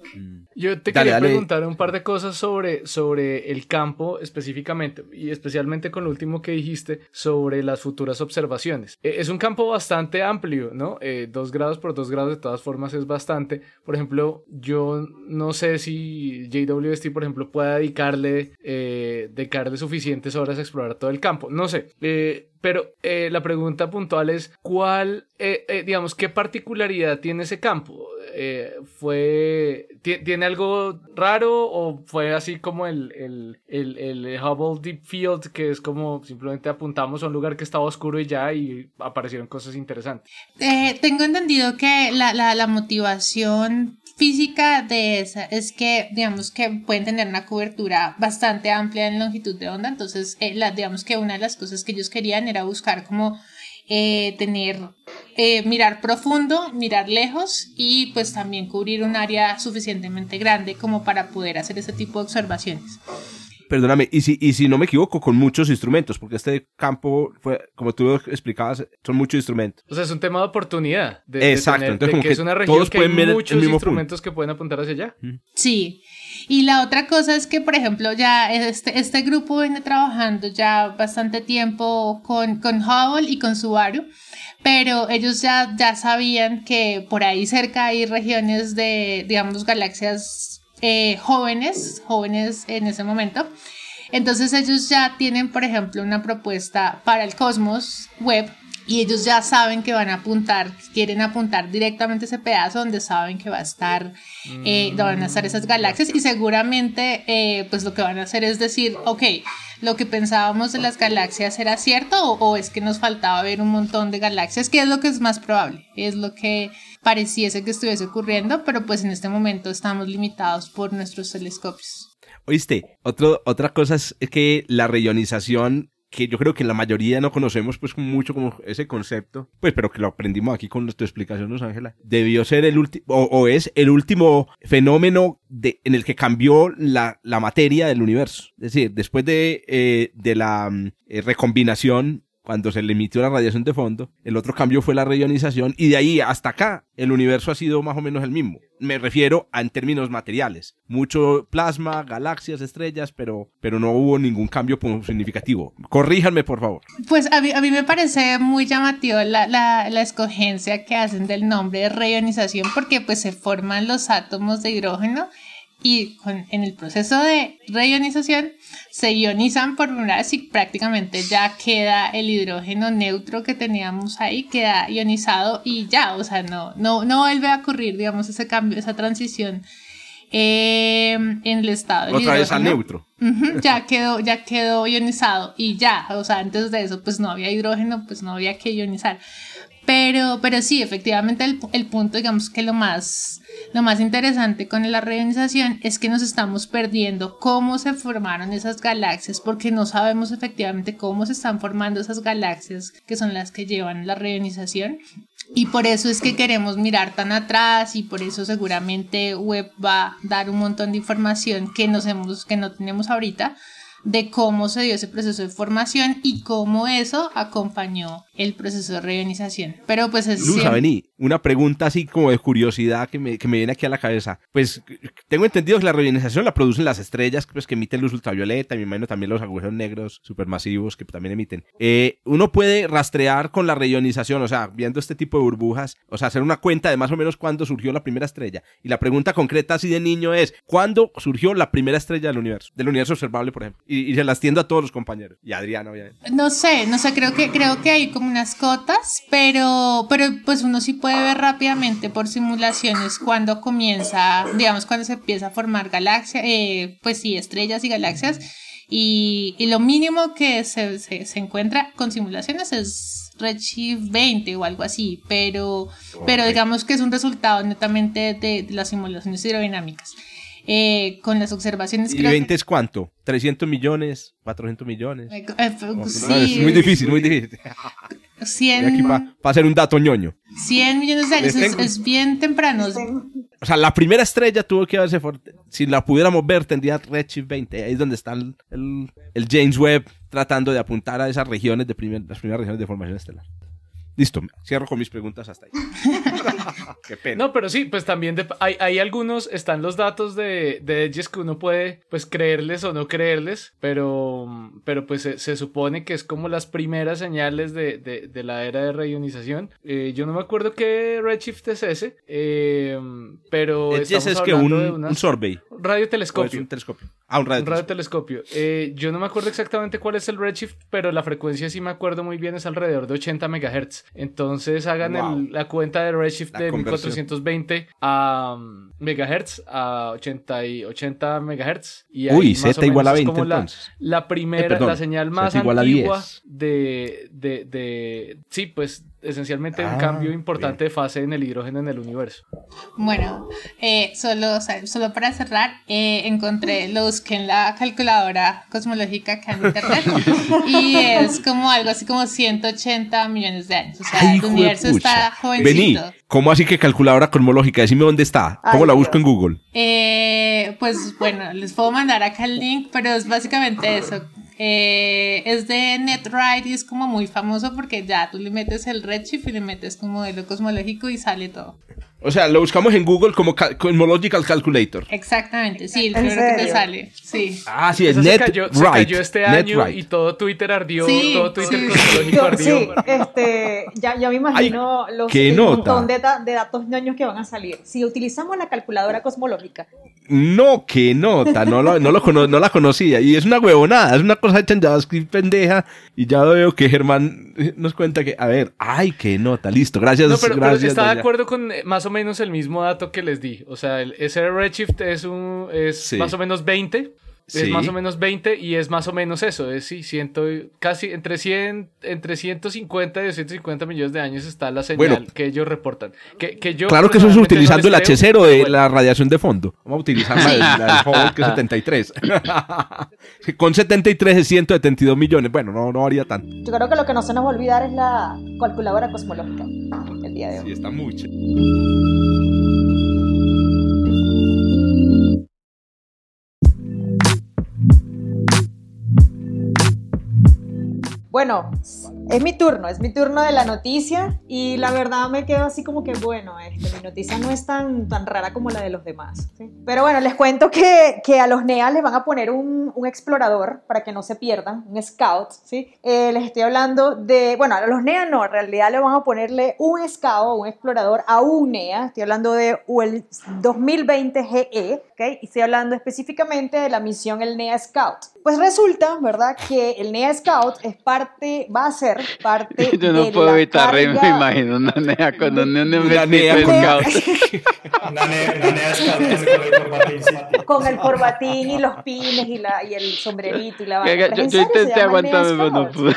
B: Yo te quería preguntar un par de cosas sobre, sobre el campo específicamente y especialmente con lo último que dijiste sobre las futuras observaciones. E, es un campo bastante amplio, ¿no? Eh, dos grados por dos grados de todas formas es bastante. Por ejemplo, yo no sé si JWST, por ejemplo, pueda dedicarle, eh, dedicarle suficientes horas a explorar todo el campo. No sé. Eh, pero eh, la pregunta puntual es, ¿cuál, digamos, qué particularidad tiene ese campo? Eh, fue. ¿Tiene algo raro o fue así como el, el, el, Hubble Deep Field, que es como simplemente apuntamos a un lugar que estaba oscuro y ya y aparecieron cosas interesantes?
D: Eh, tengo entendido que la, la, motivación física de esa es que digamos que pueden tener una cobertura bastante amplia en longitud de onda entonces eh, digamos que una de las cosas que ellos querían era buscar como eh, tener, eh, mirar profundo, mirar lejos y pues también cubrir un área suficientemente grande como para poder hacer ese tipo de observaciones.
C: Perdóname, y si, y si no me equivoco, con muchos instrumentos, porque este campo, fue, como tú lo explicabas, son muchos instrumentos.
B: O sea, es un tema de oportunidad.
C: Exacto, entonces
B: que, es una región todos que hay muchos instrumentos que pueden apuntar hacia allá.
D: Sí, y la otra cosa es que, por ejemplo, ya este, este grupo viene trabajando ya bastante tiempo con, con Hubble y con Subaru, pero ellos ya, ya sabían que por ahí cerca hay regiones de, digamos, galaxias eh, jóvenes, jóvenes en ese momento. Entonces ellos ya tienen, por ejemplo, una propuesta para el Cosmos Web y ellos ya saben que van a apuntar, quieren apuntar directamente ese pedazo donde saben que va a estar, eh, donde van a estar esas galaxias y seguramente eh, pues lo que van a hacer es decir, ok, lo que pensábamos de las galaxias era cierto o, es que nos faltaba ver un montón de galaxias, que es lo que es más probable, es lo que pareciese que estuviese ocurriendo, pero pues en este momento estamos limitados por nuestros telescopios.
C: Oíste, Otro, otra cosa es que la reionización que yo creo que la mayoría no conocemos pues mucho como ese concepto, pues pero que lo aprendimos aquí con nuestra explicación, ¿no, Ángela? Debió ser el último, o, es el último fenómeno de, en el que cambió la, la materia del universo. Es decir, después de, eh, de la mm, eh, recombinación cuando se le emitió la radiación de fondo, el otro cambio fue la reionización y de ahí hasta acá el universo ha sido más o menos el mismo. Me refiero en términos materiales. Mucho plasma, galaxias, estrellas, pero, pero no hubo ningún cambio significativo. Corríjanme, por favor.
D: Pues a mí, a mí me parece muy llamativo la, la, la, escogencia que hacen del nombre de reionización porque pues se forman los átomos de hidrógeno y en el proceso de reionización se ionizan por una vez y prácticamente ya queda el hidrógeno neutro que teníamos ahí, queda ionizado y ya, o sea, no, no, no vuelve a ocurrir, digamos, ese cambio, esa transición eh, en el estado
C: Otra vez al neutro.
D: ya [laughs] quedó, ya quedó ionizado y ya, o sea, antes de eso pues no había hidrógeno, pues no había que ionizar. Pero, pero sí, efectivamente el, el, punto, digamos que lo más, lo más interesante con la reionización es que nos estamos perdiendo cómo se formaron esas galaxias, porque no sabemos efectivamente cómo se están formando esas galaxias que son las que llevan la reionización. Y por eso es que queremos mirar tan atrás y por eso seguramente Web va a dar un montón de información que, nos hemos, que no tenemos ahorita de cómo se dio ese proceso de formación y cómo eso acompañó el proceso de reionización. Pero pues es...
C: Luz, vení, una pregunta así como de curiosidad que me, que me, viene aquí a la cabeza. Pues tengo entendido que la reionización la producen las estrellas pues, que emiten luz ultravioleta, y me imagino también los agujeros negros supermasivos que también emiten. Eh, uno puede rastrear con la reionización, o sea, viendo este tipo de burbujas, o sea, hacer una cuenta de más o menos cuándo surgió la primera estrella. Y la pregunta concreta así de niño es, ¿cuándo surgió la primera estrella del universo? Del universo observable, por ejemplo. Y, se las tiendo a todos los compañeros. Y a Adriana, obviamente.
D: No sé, no sé, creo que, creo que hay como unas cotas, pero, pero pues uno sí puede ver rápidamente por simulaciones cuando comienza, digamos, cuando se empieza a formar galaxias, eh, pues sí, estrellas y galaxias. Y, y lo mínimo que se, se, se encuentra con simulaciones es Redshift 20 o algo así, pero, pero digamos que es un resultado netamente de, las simulaciones hidrodinámicas. Eh, con las observaciones.
C: ¿Y 20 es cuánto? ¿300 millones? ¿400 millones? Eh, eh, es muy difícil, muy difícil.
D: 100...
C: Aquí para hacer un dato ñoño.
D: 100 millones de años, es, bien temprano.
C: O sea, la primera estrella tuvo que haberse... Si la pudiéramos ver, tendría Redshift 20. Ahí es donde está el, el James Webb tratando de apuntar a esas regiones de las primeras regiones de formación estelar. Listo, cierro con mis preguntas hasta ahí. [laughs] [laughs]
B: Qué pena. No, pero sí, pues también hay, hay, algunos, están los datos de, de edges que uno puede pues creerles o no creerles, pero, pero pues se, supone que es como las primeras señales de, de, la era de reionización. Eh, yo no me acuerdo qué redshift es ese, eh, pero...
C: Edges es que un, un survey.
B: Radiotelescopio.
C: Un telescopio. Ah, un
B: radiotelescopio. Un eh, yo no me acuerdo exactamente cuál es el redshift, pero la frecuencia sí me acuerdo muy bien, es alrededor de 80 MHz. Entonces hagan la cuenta de redshift de 1420 a um, megahertz a 80 y 80 megahertz. Y
C: Uy, Z igual a 20 entonces.
B: La, primera, eh, la señal más antigua de, de, de, sí, pues esencialmente un cambio ah, importante de fase en el hidrógeno en el universo.
D: Bueno, eh, solo, solo para cerrar, eh, encontré, lo busqué en la calculadora cosmológica que hay en internet [laughs] y es como algo así como 180 millones de años. O sea, el universo está jovencito. Vení,
C: ¿cómo así que calculadora cosmológica? Decime dónde está. ¿Cómo la busco en Google?
D: Eh, pues bueno, les puedo mandar acá el link, pero es básicamente eso eh, es de NetRide y es como muy famoso porque ya tú le metes el redshift y le metes como modelo cosmológico y sale todo.
C: O sea, lo buscamos en Google como Cosmological Calculator.
D: Exactamente, sí, el primero que te sale. Sí.
C: Ah, sí, es Net
B: se cayó, este año y todo Twitter ardió, todo Twitter cosmológico ardió.
A: Sí, este, ya, ya me imagino los un montón de, de, datos ñoños que van a salir. Si utilizamos la calculadora cosmológica.
C: No, qué nota, no, lo, no, lo no la conocía. Y es una huevonada, es una cosa hecha en JavaScript pendeja. Y ya veo que Germán nos cuenta que, a ver, ay, qué nota, listo, gracias. No,
B: pero,
C: gracias,
B: está de acuerdo con eh, más o menos el mismo dato que les di. O sea, el, ese Redshift es, un, es más o menos 20. Es más o menos 20 y es más o menos eso, es sí, ciento, casi entre 100, entre 150 y 250 millones de años está la señal que ellos reportan. Que, que yo
C: claro que eso es utilizando el H0 de la radiación de fondo. Vamos a utilizar la, del [laughs] que es 73. [laughs] Con 73 es 172 millones. Bueno, no, no varía tanto.
A: Yo creo que lo que no se nos va a olvidar es la calculadora cosmológica el día de hoy.
C: Sí, está mucho.
A: Bueno, es mi turno, es mi turno de la noticia y la verdad me quedo así como que, bueno, este, mi noticia no es tan, tan rara como la de los demás. Pero bueno, les cuento que, que, a los NEA les van a poner un, un, explorador para que no se pierdan, un scout, ¿sí? Eh, les estoy hablando de, bueno, a los NEA no, en realidad le van a ponerle un scout, un explorador a un NEA, estoy hablando de el 2020 GE, ¿ok? Y estoy hablando específicamente de la misión el NEA Scout. Pues resulta, ¿verdad? Que el NEA Scout es parte va a ser parte [laughs]
E: Yo no puedo evitar me imagino una nea con un nene una nea con
A: Una nea con el corbatín. Con el corbatín y los pines y, la, y el sombrerito y la
E: Yo, yo intenté aguantarme, pero no pude.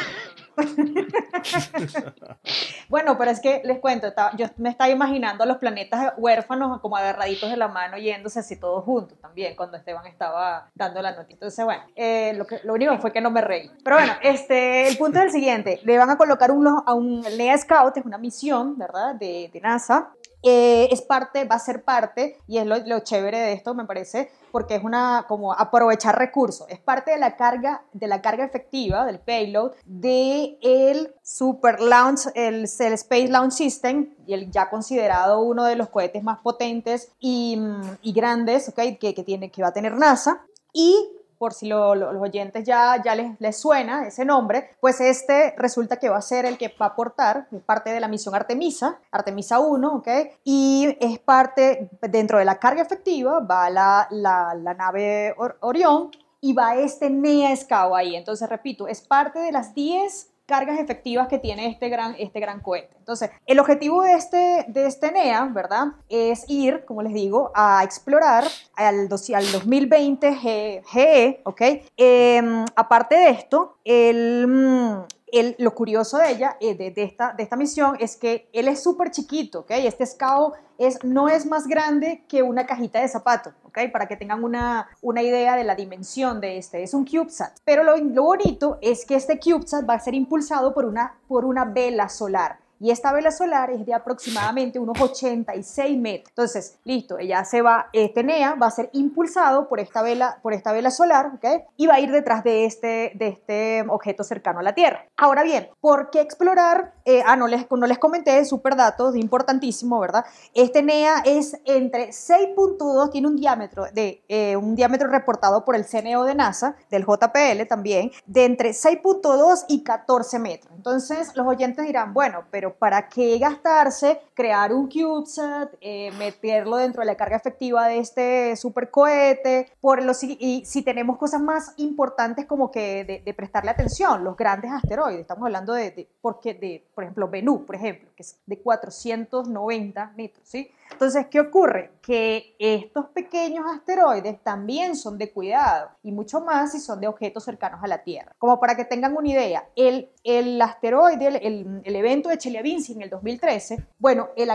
E: [laughs]
A: bueno, pero es que les cuento, yo me estaba imaginando a los planetas huérfanos como agarraditos de la mano yéndose así todos juntos también cuando Esteban estaba dando la noticia. Entonces, bueno, eh, lo, que, lo único fue que no me reí. Pero bueno, este, el punto es el siguiente, le van a colocar un, a un NEA Scout, es una misión, ¿verdad? De, de NASA eh, es parte, va a ser parte, y es lo, lo, chévere de esto, me parece, porque es una, como aprovechar recursos, es parte de la carga, de la carga efectiva, del payload, de el Super Launch, el, el Space Launch System, y el ya considerado uno de los cohetes más potentes y, y grandes, okay, que, que, tiene, que va a tener NASA, y por si los oyentes ya, ya les, suena ese nombre, pues este resulta que va a ser el que va a aportar, parte de la misión Artemisa, Artemisa 1, ¿ok? Y es parte, dentro de la carga efectiva, va la, la, la nave Orión y va este NEA SCAO ahí. Entonces, repito, es parte de las 10 cargas efectivas que tiene este gran, este gran cohete. Entonces, el objetivo de este, de este NEA, ¿verdad? Es ir, como les digo, a explorar al, al 2020 GE, ¿ok? Em, aparte de esto, el, mm, el, lo curioso de ella, eh, de, de, esta, de esta misión, es que él es súper chiquito, ¿ok? Este SCAO es, no es más grande que una cajita de zapato, ¿ok? Para que tengan una, una idea de la dimensión de este. Es un CubeSat. Pero lo, lo bonito es que este CubeSat va a ser impulsado por una, por una vela solar y esta vela solar es de aproximadamente unos 86 metros. Entonces, listo, ella se va, este NEA va a ser impulsado por esta vela, por esta vela solar, ¿ok? Y va a ir detrás de este, de este objeto cercano a la Tierra. Ahora bien, ¿por qué explorar? Eh, ah, no les, no les comenté, super datos, importantísimo, ¿verdad? Este NEA es entre 6.2, tiene un diámetro de, eh, un diámetro reportado por el CNO de NASA, del JPL también, de entre 6.2 y 14 metros. Entonces, los oyentes dirán, bueno, pero ¿para qué gastarse, crear un CubeSat, eh, meterlo dentro de la carga efectiva de este supercohete? Por los, y si tenemos cosas más importantes como que de, prestarle atención, los grandes asteroides, estamos hablando de, porque de, por ejemplo, Bennu, por ejemplo, que es de 490 metros, ¿sí? Entonces, ¿qué ocurre? Que estos pequeños asteroides también son de cuidado y mucho más si son de objetos cercanos a la Tierra. Como para que tengan una idea, el, el asteroide, el, el, evento de Chelyabinsk en el 2013, bueno, el,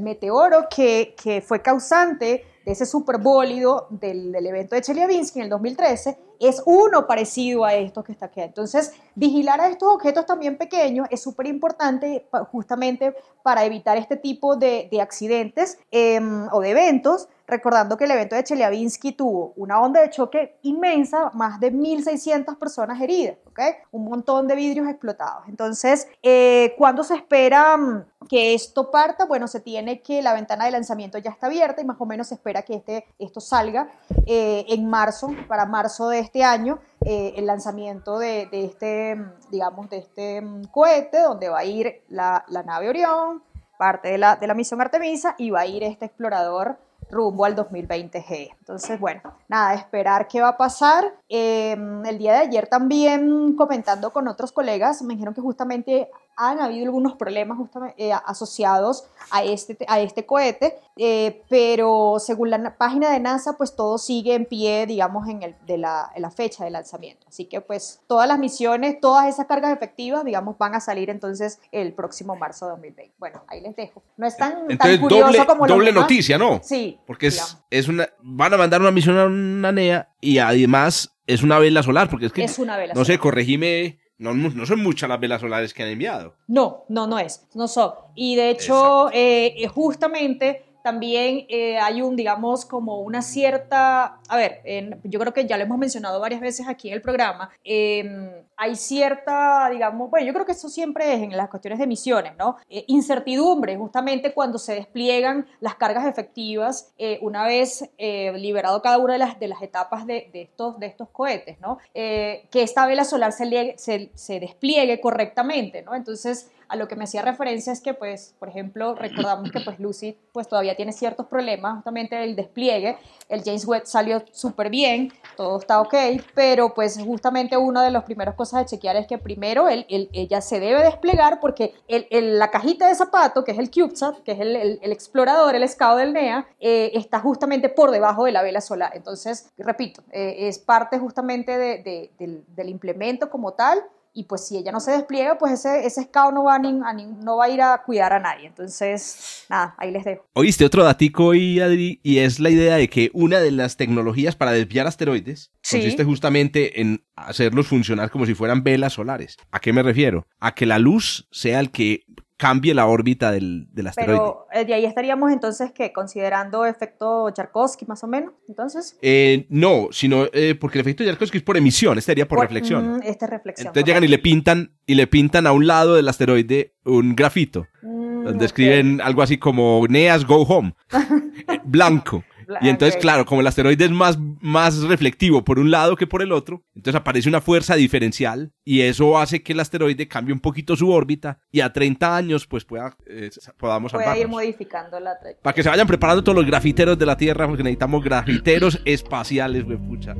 A: meteoro que, que fue causante de ese superbólido del, del evento de Chelyabinsk en el 2013 es uno parecido a estos que está aquí. Entonces, vigilar a estos objetos también pequeños es súper importante justamente para evitar este tipo de, de accidentes em, o de eventos recordando que el evento de Chelyabinsk tuvo una onda de choque inmensa, más de 1.600 personas heridas, ¿ok? Un montón de vidrios explotados. Entonces, eh, ¿cuándo se espera mm, que esto parta? Bueno, se tiene que la ventana de lanzamiento ya está abierta y más o menos se espera que este, esto salga eh, en marzo, para marzo de este año, eh, el lanzamiento de, este, mm, digamos, de este mm, cohete, donde va a ir la, la nave Orión, parte de la, de la misión Artemisa, y va a ir este explorador rumbo al 2020G. Entonces, bueno, nada, esperar qué va a pasar. Em, el día de ayer también comentando con otros colegas, me dijeron que justamente han habido algunos problemas justamente, eh, asociados a este, a este cohete, eh, pero según la página de NASA, pues todo sigue en pie, digamos, en, el, de la, en la, fecha de lanzamiento. Así que pues todas las misiones, todas esas cargas efectivas, digamos, van a salir entonces el próximo marzo de 2020. Bueno, ahí les dejo. No es tan,
C: entonces,
A: curioso
C: doble,
A: como
C: Doble noticia, ¿no?
A: Sí.
C: Porque es, es, una, van a mandar una misión a una NEA y además es una vela solar, porque es que,
A: es una vela
C: no sé, corregime no, no, son muchas las velas solares que han enviado.
A: No, no, no es, no son. Y de hecho, eh, justamente también eh, hay un, digamos, como una cierta, a ver, yo creo que ya lo hemos mencionado varias veces aquí en el programa, em, hay cierta, digamos, bueno, yo creo que eso siempre es en las cuestiones de misiones, ¿no? Eh, incertidumbre, justamente cuando se despliegan las cargas efectivas eh, una vez liberado cada una de las, de las etapas de, estos, cohetes, ¿no? que esta vela solar se despliegue correctamente, ¿no? Entonces, a lo que me hacía referencia es que, pues, por ejemplo, [clears throat] recordamos que pues Lucy pues todavía tiene ciertos problemas, justamente el despliegue, el James Webb salió súper bien, todo está ok, pero pues justamente una de las primeras cosas de chequear es que primero él, ella se debe desplegar porque el, la cajita de zapato, que es el CubeSat, que es el, explorador, el scout del NEA, eh, está justamente por debajo de la vela solar. Entonces, repito, eh, es parte justamente de, del, del implemento como tal y pues si ella no se despliega, pues ese, ese scout no va, a no va a ir a cuidar a nadie. Entonces, nada, ahí les dejo.
C: Oíste otro datico y Adri, y es la idea de que una de las tecnologías para desviar asteroides consiste justamente en hacerlos funcionar como si fueran velas solares. ¿A qué me refiero? A que la luz sea el que cambie la órbita del, asteroide.
A: Pero eh, de ahí estaríamos entonces que considerando efecto Charkovsky más o menos, entonces.
C: Eh, no, sino eh, porque el efecto Charkovsky es por emisión, este sería por, reflexión.
A: Mm, este reflexión.
C: Entonces llegan y le pintan y le pintan a un lado del asteroide un grafito, mm, donde escriben algo así como Neas Go Home, [laughs] blanco. Y entonces, claro, como el asteroide es más, más reflectivo por un lado que por el otro, entonces aparece una fuerza diferencial y eso hace que el asteroide cambie un poquito su órbita y a 30 años pues pueda, eh, podamos
A: Pueda ir modificando la
C: Para que se vayan preparando todos los grafiteros de la Tierra porque necesitamos grafiteros espaciales, güey, pucha.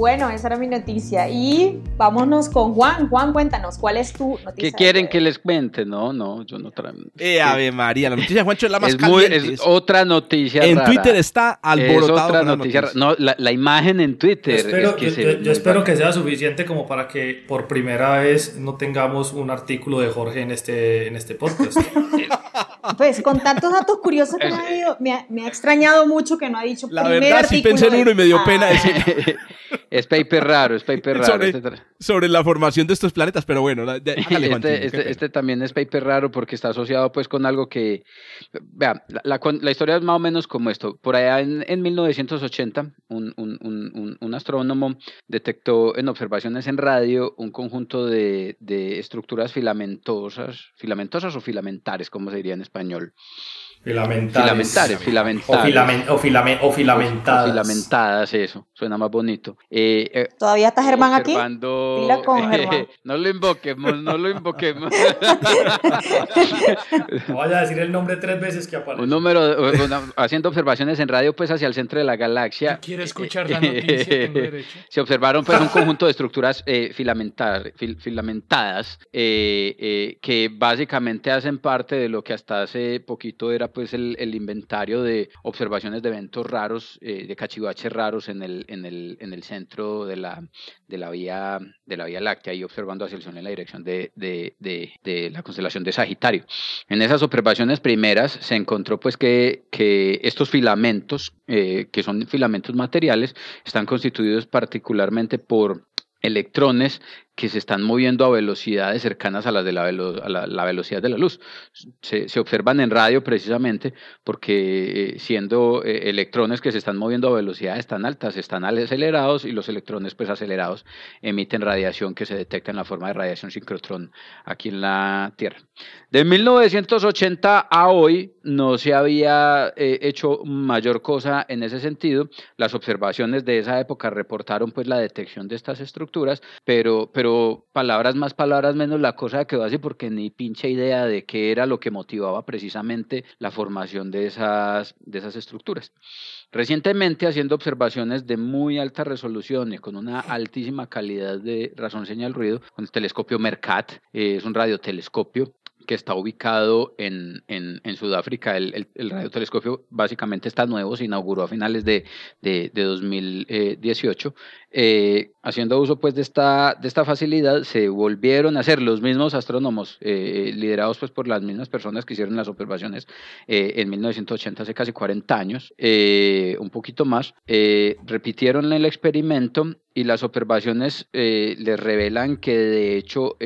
A: Bueno, esa era mi noticia. Y vámonos con Juan. Juan, cuéntanos, ¿cuál es tu noticia?
E: ¿Qué quieren que les cuente? No, no, yo no traigo.
C: Eh, Ave María, la noticia de Juancho es la [laughs] más caliente.
E: Es otra noticia
C: En Twitter está alborotado.
E: Es otra noticia. No, la, imagen en Twitter.
F: Yo espero, que, sea suficiente como para que por primera vez no tengamos un artículo de Jorge en este, en este podcast. [laughs]
A: pues con tantos datos curiosos que me ha, ido, me, ha, extrañado mucho que no ha dicho
C: la verdad, sí pensé en uno y me dio pena ah. decir. [laughs]
E: Es paper raro, es paper raro.
C: Sobre, la formación de estos planetas, pero bueno, [laughs]
E: este, este, este, también es paper raro porque está asociado pues con algo que, vea, la, historia es más o menos como esto. Por allá en, 1980, un, un, un, astrónomo detectó en observaciones en radio un conjunto de, de estructuras filamentosas, filamentosas o filamentares, como se diría en español español.
F: Filamentares.
E: Filamentares,
F: O, o, filamentadas.
E: filamentadas, eso. Suena más bonito.
A: Eh, eh, ¿Todavía está Germán aquí? Dila con [laughs] Germán.
E: no lo invoquemos, no lo invoquemos.
F: no [laughs] vaya a decir el nombre tres veces que aparece.
E: Un número, haciendo observaciones en radio, pues hacia el centro de la galaxia.
B: Quiere escuchar la noticia,
E: Se observaron pues un conjunto de estructuras eh, filamentadas, filamentadas que básicamente hacen parte de lo que hasta hace poquito era pues el, inventario de observaciones de eventos raros, eh, de cachivaches raros en el, en el, en el centro de la, de la vía de la Vía Láctea y observando hacia el Sol en la dirección de, de, de, la constelación de Sagitario. En esas observaciones primeras se encontró pues que, que estos filamentos, eh, que son filamentos materiales, están constituidos particularmente por electrones que se están moviendo a velocidades cercanas a las de la, la, velocidad de la luz. Se, se, observan en radio precisamente porque eh, siendo eh, electrones que se están moviendo a velocidades tan altas, están acelerados y los electrones pues acelerados emiten radiación que se detecta en la forma de radiación sincrotrón aquí en la Tierra. De 1980 a hoy no se había eh, hecho mayor cosa en ese sentido. Las observaciones de esa época reportaron pues la detección de estas estructuras, pero, pero palabras más, palabras menos, la cosa quedó así porque ni pinche idea de qué era lo que motivaba precisamente la formación de esas, de esas estructuras. Recientemente, haciendo observaciones de muy alta resolución y con una altísima calidad de razón señal ruido, con el telescopio Mercat, eh, es un radiotelescopio que está ubicado en, en, en Sudáfrica. El, el, radiotelescopio básicamente está nuevo, se inauguró a finales de, de, de 2018. Eh, haciendo uso pues de esta, de esta facilidad, se volvieron a hacer los mismos astrónomos, eh, liderados pues por las mismas personas que hicieron las observaciones eh, en 1980, hace casi 40 años, un poquito más, repitieron el experimento y las observaciones les revelan que de hecho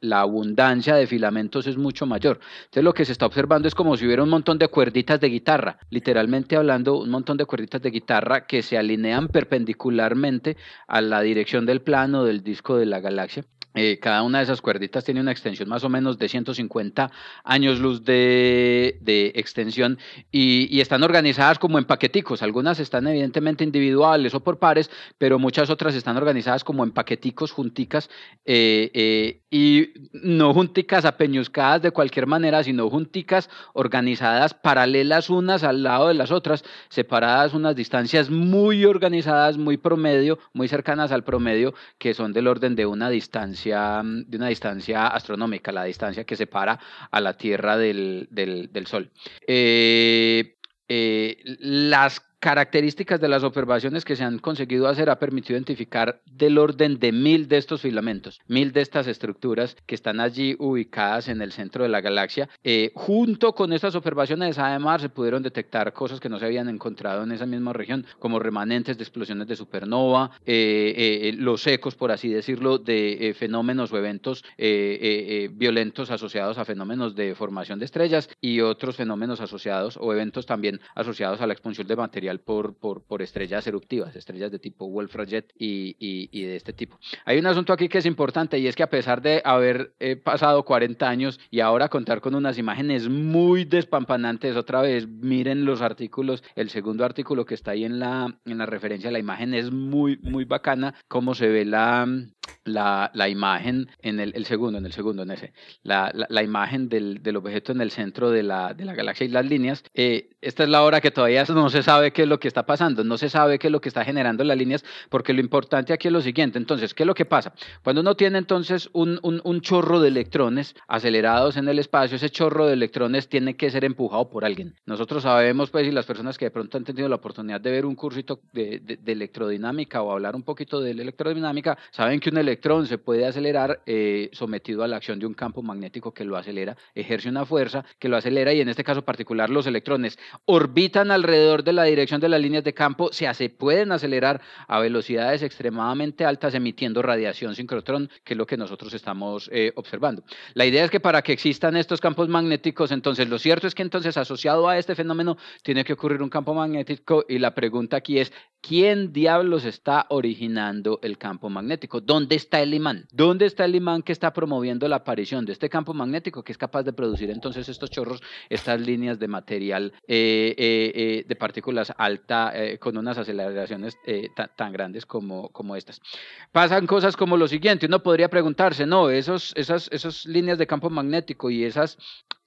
E: la abundancia de filamentos es mucho mayor. Entonces lo que se está observando es como si hubiera un montón de cuerditas de guitarra, literalmente hablando, un montón de cuerditas de guitarra que se alinean perpendicularmente a la dirección del plano del disco de la galaxia. Eh, cada una de esas cuerditas tiene una extensión más o menos de 150 años luz de, de extensión y, están organizadas como en paqueticos. Algunas están evidentemente individuales o por pares, pero muchas otras están organizadas como en paqueticos, junticas, eh, eh, y no junticas apeñuscadas de cualquier manera, sino junticas organizadas paralelas unas al lado de las otras, separadas unas distancias muy organizadas, muy promedio, muy cercanas al promedio, que son del orden de una distancia De una distancia astronómica, la distancia que separa a la Tierra del, del, Sol. Eh, eh, las características de las observaciones que se han conseguido hacer ha permitido identificar del orden de mil de estos filamentos, mil de estas estructuras que están allí ubicadas en el centro de la galaxia. Eh, junto con estas observaciones, además, se pudieron detectar cosas que no se habían encontrado en esa misma región, como remanentes de explosiones de supernova, eh, eh, los ecos, por así decirlo, de fenómenos o eventos violentos asociados a fenómenos de formación de estrellas y otros fenómenos asociados o eventos también asociados a la expulsión de material por, por, por estrellas eruptivas, estrellas de tipo Wolf-Rayet y, y, de este tipo. Hay un asunto aquí que es importante y es que a pesar de haber eh, pasado 40 años y ahora contar con unas imágenes muy despampanantes, otra vez miren los artículos, el segundo artículo que está ahí en la, en la referencia, la imagen es muy, muy bacana, cómo se ve la, la, la imagen en el, el, segundo, en el segundo, en ese, la, la, imagen del, del, objeto en el centro de la, de la galaxia y las líneas. Eh, esta es la hora que todavía no se sabe qué es lo que está pasando, no se sabe qué es lo que está generando las líneas, porque lo importante aquí es lo siguiente. Entonces, ¿qué es lo que pasa? Cuando uno tiene entonces un, un, chorro de electrones acelerados en el espacio, ese chorro de electrones tiene que ser empujado por alguien. Nosotros sabemos, pues, y las personas que de pronto han tenido la oportunidad de ver un cursito de, de, de electrodinámica o hablar un poquito de la electrodinámica, saben que un electrón se puede acelerar eh, sometido a la acción de un campo magnético que lo acelera, ejerce una fuerza que lo acelera y en este caso particular los electrones orbitan alrededor de la dirección de las líneas de campo, se pueden acelerar a velocidades extremadamente altas emitiendo radiación sincrotrón, que es lo que nosotros estamos eh, observando. La idea es que para que existan estos campos magnéticos, entonces lo cierto es que entonces asociado a este fenómeno tiene que ocurrir un campo magnético y la pregunta aquí es, ¿quién diablos está originando el campo magnético? ¿Dónde está el imán? ¿Dónde está el imán que está promoviendo la aparición de este campo magnético que es capaz de producir entonces estos chorros, estas líneas de material eh, eh, eh, de partículas alta con unas aceleraciones tan grandes como, como estas? Pasan cosas como lo siguiente, uno podría preguntarse, no, esos, esas, esas líneas de campo magnético y esas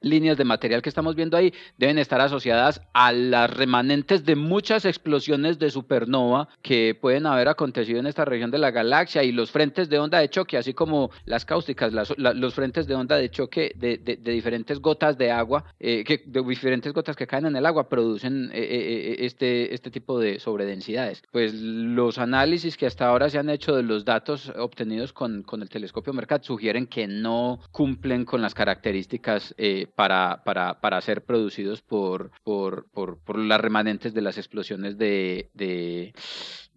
E: líneas de material que estamos viendo ahí deben estar asociadas a las remanentes de muchas explosiones de supernova que pueden haber acontecido en esta región de la galaxia y los frentes de onda de choque, así como las cáusticas, los frentes de onda de choque de, diferentes gotas de agua, eh, que, de diferentes gotas que caen en el agua, producen eh, eh, este, este tipo de sobredensidades. Pues los análisis que hasta ahora se han hecho de los datos obtenidos con, con el telescopio Mercat sugieren que no cumplen con las características para, para, para, ser producidos por, por, por, las remanentes de las explosiones de et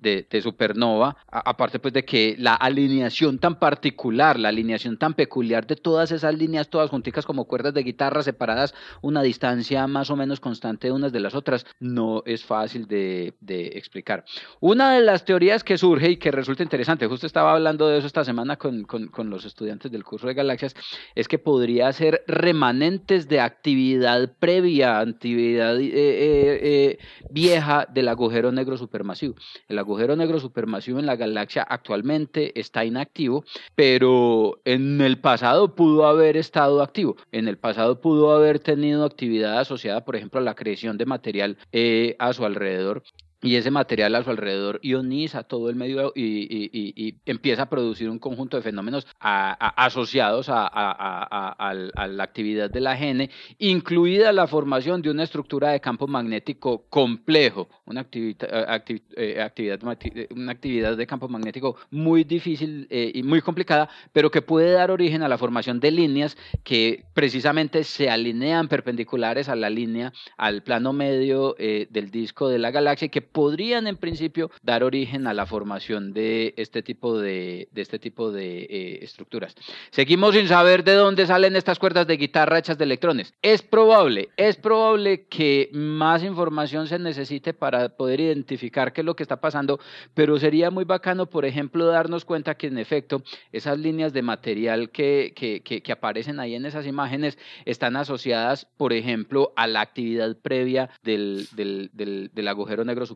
E: de, supernova, aparte pues de que la alineación tan particular, la alineación tan peculiar de todas esas líneas, todas junticas como cuerdas de guitarra separadas una distancia más o menos constante de unas de las otras, no es fácil de, explicar. Una de las teorías que surge y que resulta interesante, justo estaba hablando de eso esta semana con, con, los estudiantes del curso de galaxias, es que podría ser remanentes de actividad previa, actividad eh, eh, eh, vieja del agujero negro supermasivo. Negro supermasivo en la galaxia actualmente está inactivo, pero en el pasado pudo haber estado activo. En el pasado pudo haber tenido actividad asociada, por ejemplo, a la creación de material eh, a su alrededor y ese material a su alrededor ioniza todo el medio y, empieza a producir un conjunto de fenómenos asociados a, la actividad de la gene, incluida la formación de una estructura de campo magnético complejo, una, actividad, eh, actividad, una actividad de campo magnético muy difícil eh, y muy complicada, pero que puede dar origen a la formación de líneas que precisamente se alinean perpendiculares a la línea, al plano medio eh, del disco de la galaxia y que podrían en principio dar origen a la formación de este tipo de, este tipo de eh, estructuras. Seguimos sin saber de dónde salen estas cuerdas de guitarra hechas de electrones. Es probable, es probable que más información se necesite para poder identificar qué es lo que está pasando, pero sería muy bacano, por ejemplo, darnos cuenta que en efecto esas líneas de material que, que, que, aparecen ahí en esas imágenes están asociadas, por ejemplo, a la actividad previa del, del, del, del agujero negro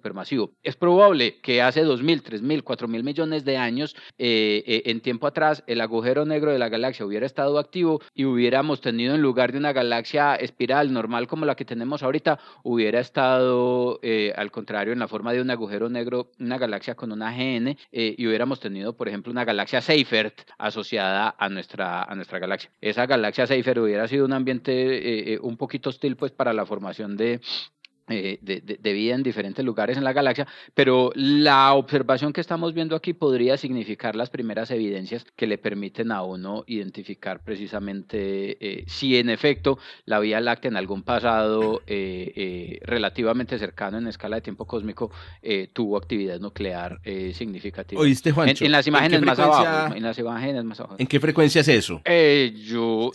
E: Es probable que hace 2.000, 3.000, 4.000 millones de años, eh, eh, en tiempo atrás, el agujero negro de la galaxia hubiera estado activo y hubiéramos tenido en lugar de una galaxia espiral normal como la que tenemos ahorita, hubiera estado eh, al contrario en la forma de un agujero negro, una galaxia con una GN y hubiéramos tenido, por ejemplo, una galaxia Seifert asociada a nuestra, a nuestra galaxia. Esa galaxia Seifert hubiera sido un ambiente un poquito hostil pues para la formación de eh, de, vida en diferentes lugares en la galaxia, pero la observación que estamos viendo aquí podría significar las primeras evidencias que le permiten a uno identificar precisamente eh, si en efecto la Vía Láctea en algún pasado eh, relativamente cercano en escala de tiempo cósmico tuvo actividad nuclear significativa.
C: ¿Oíste, Juancho?
E: En, las imágenes más abajo. En las imágenes más abajo.
C: ¿En qué frecuencia es eso?
E: yo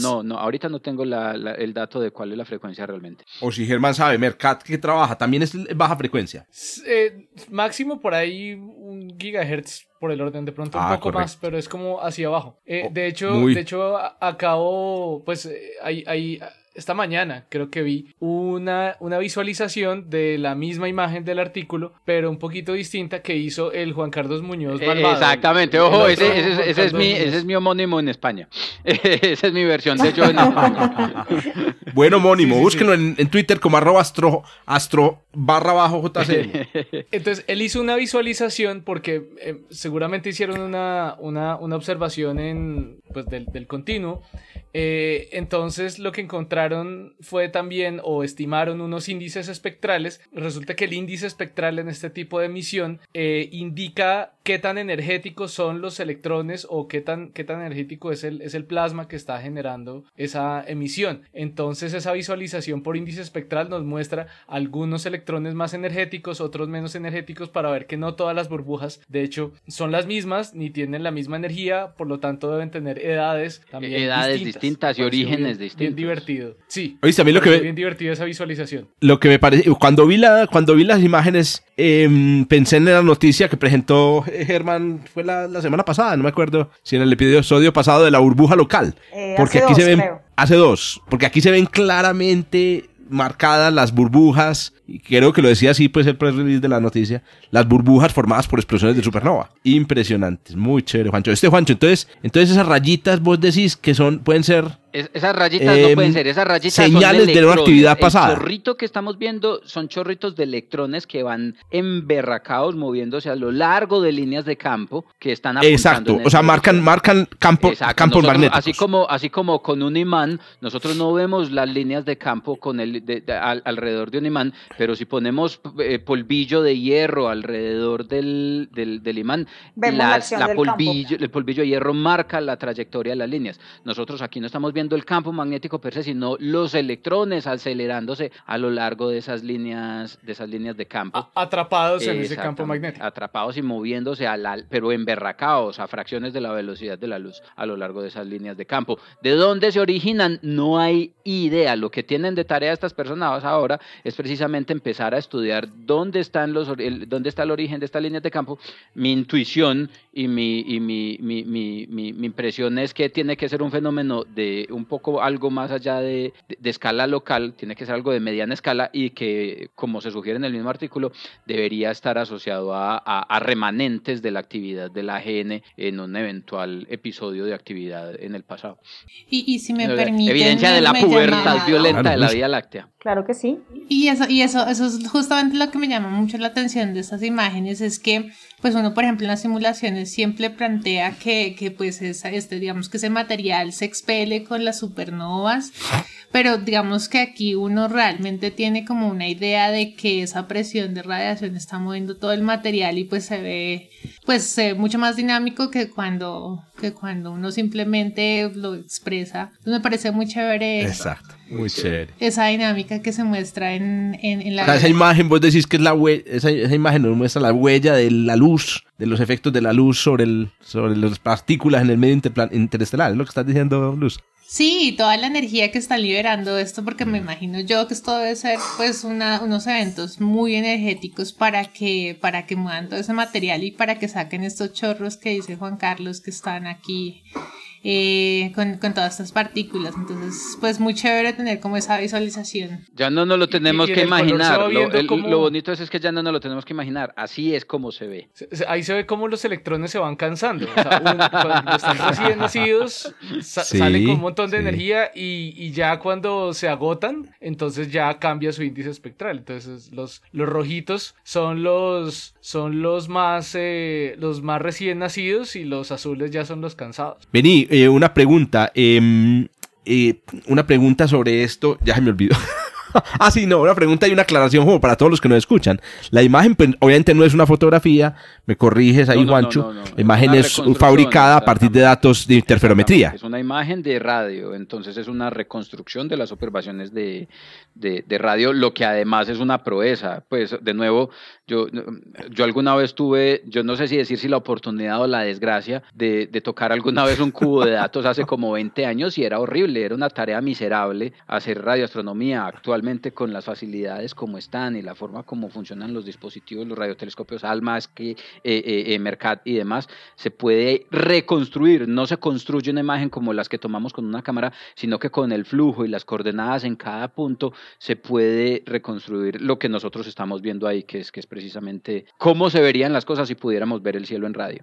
E: no, no, ahorita no tengo el dato de cuál es la frecuencia realmente.
C: O si Germán sabe, CAT que trabaja también es baja frecuencia.
B: Eh, máximo por ahí un gigahertz por el orden, de pronto un ah, poco más, pero es como hacia abajo. Eh, oh, de hecho, de hecho, acabo, pues eh, hay, hay esta mañana creo que vi una, una visualización de la misma imagen del artículo, pero un poquito distinta que hizo el Juan Carlos Muñoz
E: eh, Exactamente, ojo, ese, es mi, ese es mi homónimo en España. [laughs] Esa es mi versión de yo en [laughs] España. [laughs]
C: Buen homónimo, búsquenlo en, Twitter como arroba astro, astro barra bajo JC. [laughs]
B: Entonces, él hizo una visualización porque eh, seguramente hicieron una, una, una observación en, pues, del, del continuo eh, entonces lo que encontraron fue también o estimaron unos índices espectrales. Resulta que el índice espectral en este tipo de emisión eh, indica qué tan energéticos son los electrones o qué tan, qué tan energético es el, es el plasma que está generando esa emisión. Entonces esa visualización por índice espectral nos muestra algunos electrones más energéticos, otros menos energéticos para ver que no todas las burbujas de hecho son las mismas ni tienen la misma energía, por lo tanto deben tener edades también
E: edades distintas, y orígenes distintos.
B: Bien divertido. Sí.
C: Oye, a mí lo que
B: bien divertido esa visualización.
C: Lo que me parece cuando vi la cuando vi las imágenes em, pensé en la noticia que presentó Germán fue la, semana pasada, no me acuerdo si en el episodio pasado de la burbuja local.
A: Eh, porque aquí se ven.
C: Hace dos. Porque aquí se ven claramente marcadas las burbujas, y creo que lo decía así pues el press release de la noticia, las burbujas formadas por explosiones de supernova. Impresionantes, muy chévere, Juancho. Este Juancho, entonces, entonces esas rayitas vos decís que son, pueden ser
E: esas rayitas no pueden em, ser, esas rayitas
C: señales
E: son de,
C: una actividad pasada.
E: El chorrito que estamos viendo son chorritos de electrones que van emberracados moviéndose a lo largo de líneas de campo que están
C: apuntando Exacto, o sea, marcan marcan campo, campos magnéticos.
E: Así como así como con un imán, nosotros no vemos las líneas de campo con el alrededor de un imán, pero si ponemos eh, polvillo de hierro alrededor del, del, imán, las, la polvillo, el polvillo de hierro marca la trayectoria de las líneas. Nosotros aquí no estamos viendo el campo magnético per se, sino los electrones acelerándose a lo largo de esas líneas de, esas líneas de campo.
B: atrapados en ese campo magnético.
E: Atrapados y moviéndose, a la, pero emberracados a fracciones de la velocidad de la luz a lo largo de esas líneas de campo. ¿De dónde se originan? No hay idea. Lo que tienen de tarea estas personas ahora es precisamente empezar a estudiar dónde, están los, dónde está el origen de estas líneas de campo. Mi intuición y mi, y mi, mi, mi, mi impresión es que tiene que ser un fenómeno de un poco algo más allá de, escala local, tiene que ser algo de mediana escala y que, como se sugiere en el mismo artículo, debería estar asociado a, remanentes de la actividad del AGN en un eventual episodio de actividad en el pasado.
D: Y, si me permite.
E: Evidencia de la pubertad violenta de la Vía Láctea.
A: Claro que sí.
D: Y eso, y eso, eso es justamente lo que me llama mucho la atención de estas imágenes, es que pues uno, por ejemplo, en las simulaciones siempre plantea que, que pues este, digamos que ese material se expele con las supernovas, pero digamos que aquí uno realmente tiene como una idea de que esa presión de radiación está moviendo todo el material y pues se ve pues mucho más dinámico que cuando, que cuando uno simplemente lo expresa. Entonces me parece muy chévere.
C: Exacto. Muy chévere.
D: Esa dinámica que se muestra en, en, la...
C: esa imagen, vos decís que es la esa, esa, imagen nos muestra la huella de la luz, de los efectos de la luz sobre, el, sobre las partículas en el medio interestelar, es lo que estás diciendo, Luz.
D: Sí, toda la energía que está liberando esto, porque me imagino yo que esto debe ser pues una, unos eventos muy energéticos para que, para que muevan todo ese material y para que saquen estos chorros que dice Juan Carlos que están aquí eh, con, con, todas estas partículas. Entonces, pues muy chévere tener como esa visualización.
E: Ya no nos lo tenemos que imaginar. Lo, bonito es, que ya no nos lo tenemos que imaginar. Así es como se ve.
B: Ahí se ve cómo los electrones se van cansando. O sea, cuando están recién nacidos, salen con un montón de energía y, y, ya cuando se agotan, entonces ya cambia su índice espectral. Entonces, los, los rojitos son los, son los más, eh, los más recién nacidos y los azules ya son los cansados.
C: Vení, eh, una pregunta. Em, eh, una pregunta sobre esto. Ya se me olvidó. [laughs] ah, sí, no, una pregunta y una aclaración como para todos los que nos escuchan. La imagen, pues, obviamente no es una fotografía, me corriges ahí, Juancho. la imagen es, fabricada a partir de datos de interferometría.
E: Es una imagen de radio, entonces es una reconstrucción de las observaciones de, de, radio, lo que además es una proeza. Pues, de nuevo, yo, yo alguna vez tuve, yo no sé si decir si la oportunidad o la desgracia de, de tocar alguna vez un cubo de datos hace como 20 años y era horrible, era una tarea miserable hacer radioastronomía actualmente con las facilidades como están y la forma como funcionan los dispositivos, los radiotelescopios ALMA, que eh, eh, eh, Mercat y demás, se puede reconstruir, no se construye una imagen como las que tomamos con una cámara, sino que con el flujo y las coordenadas en cada punto se puede reconstruir lo que nosotros estamos viendo ahí, que es, que es precisamente cómo se verían las cosas si pudiéramos ver el cielo en radio.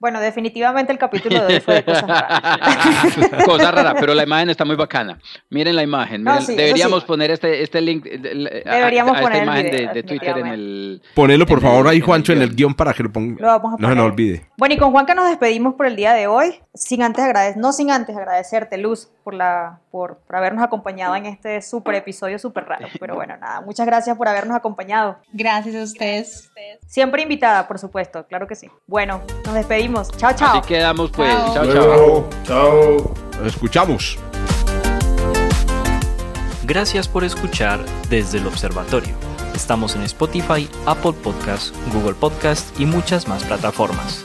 A: Bueno, definitivamente el capítulo de hoy fue de cosas raras. [laughs]
E: cosas raras, pero la imagen está muy bacana. Miren la imagen. deberíamos poner este, este link
A: deberíamos a, poner
E: esta imagen de, Twitter en el...
C: Ponelo, por favor, ahí, Juancho, en el guion para que lo ponga. No se nos olvide.
A: Bueno, y con Juanca nos despedimos por el día de hoy. Sin antes agradecer, no sin antes agradecerte, Luz, por, la, por, por habernos acompañado en este súper episodio súper raro. Pero bueno, nada, muchas gracias por habernos acompañado.
D: Gracias a ustedes.
A: Siempre invitada, por supuesto, claro que sí. Bueno, nos despedimos. Chao, chao.
E: Así quedamos pues. Chao, chao.
C: Chao. Nos escuchamos.
G: Gracias por escuchar desde el observatorio. Estamos en Spotify, Apple Podcasts, Google Podcasts y muchas más plataformas.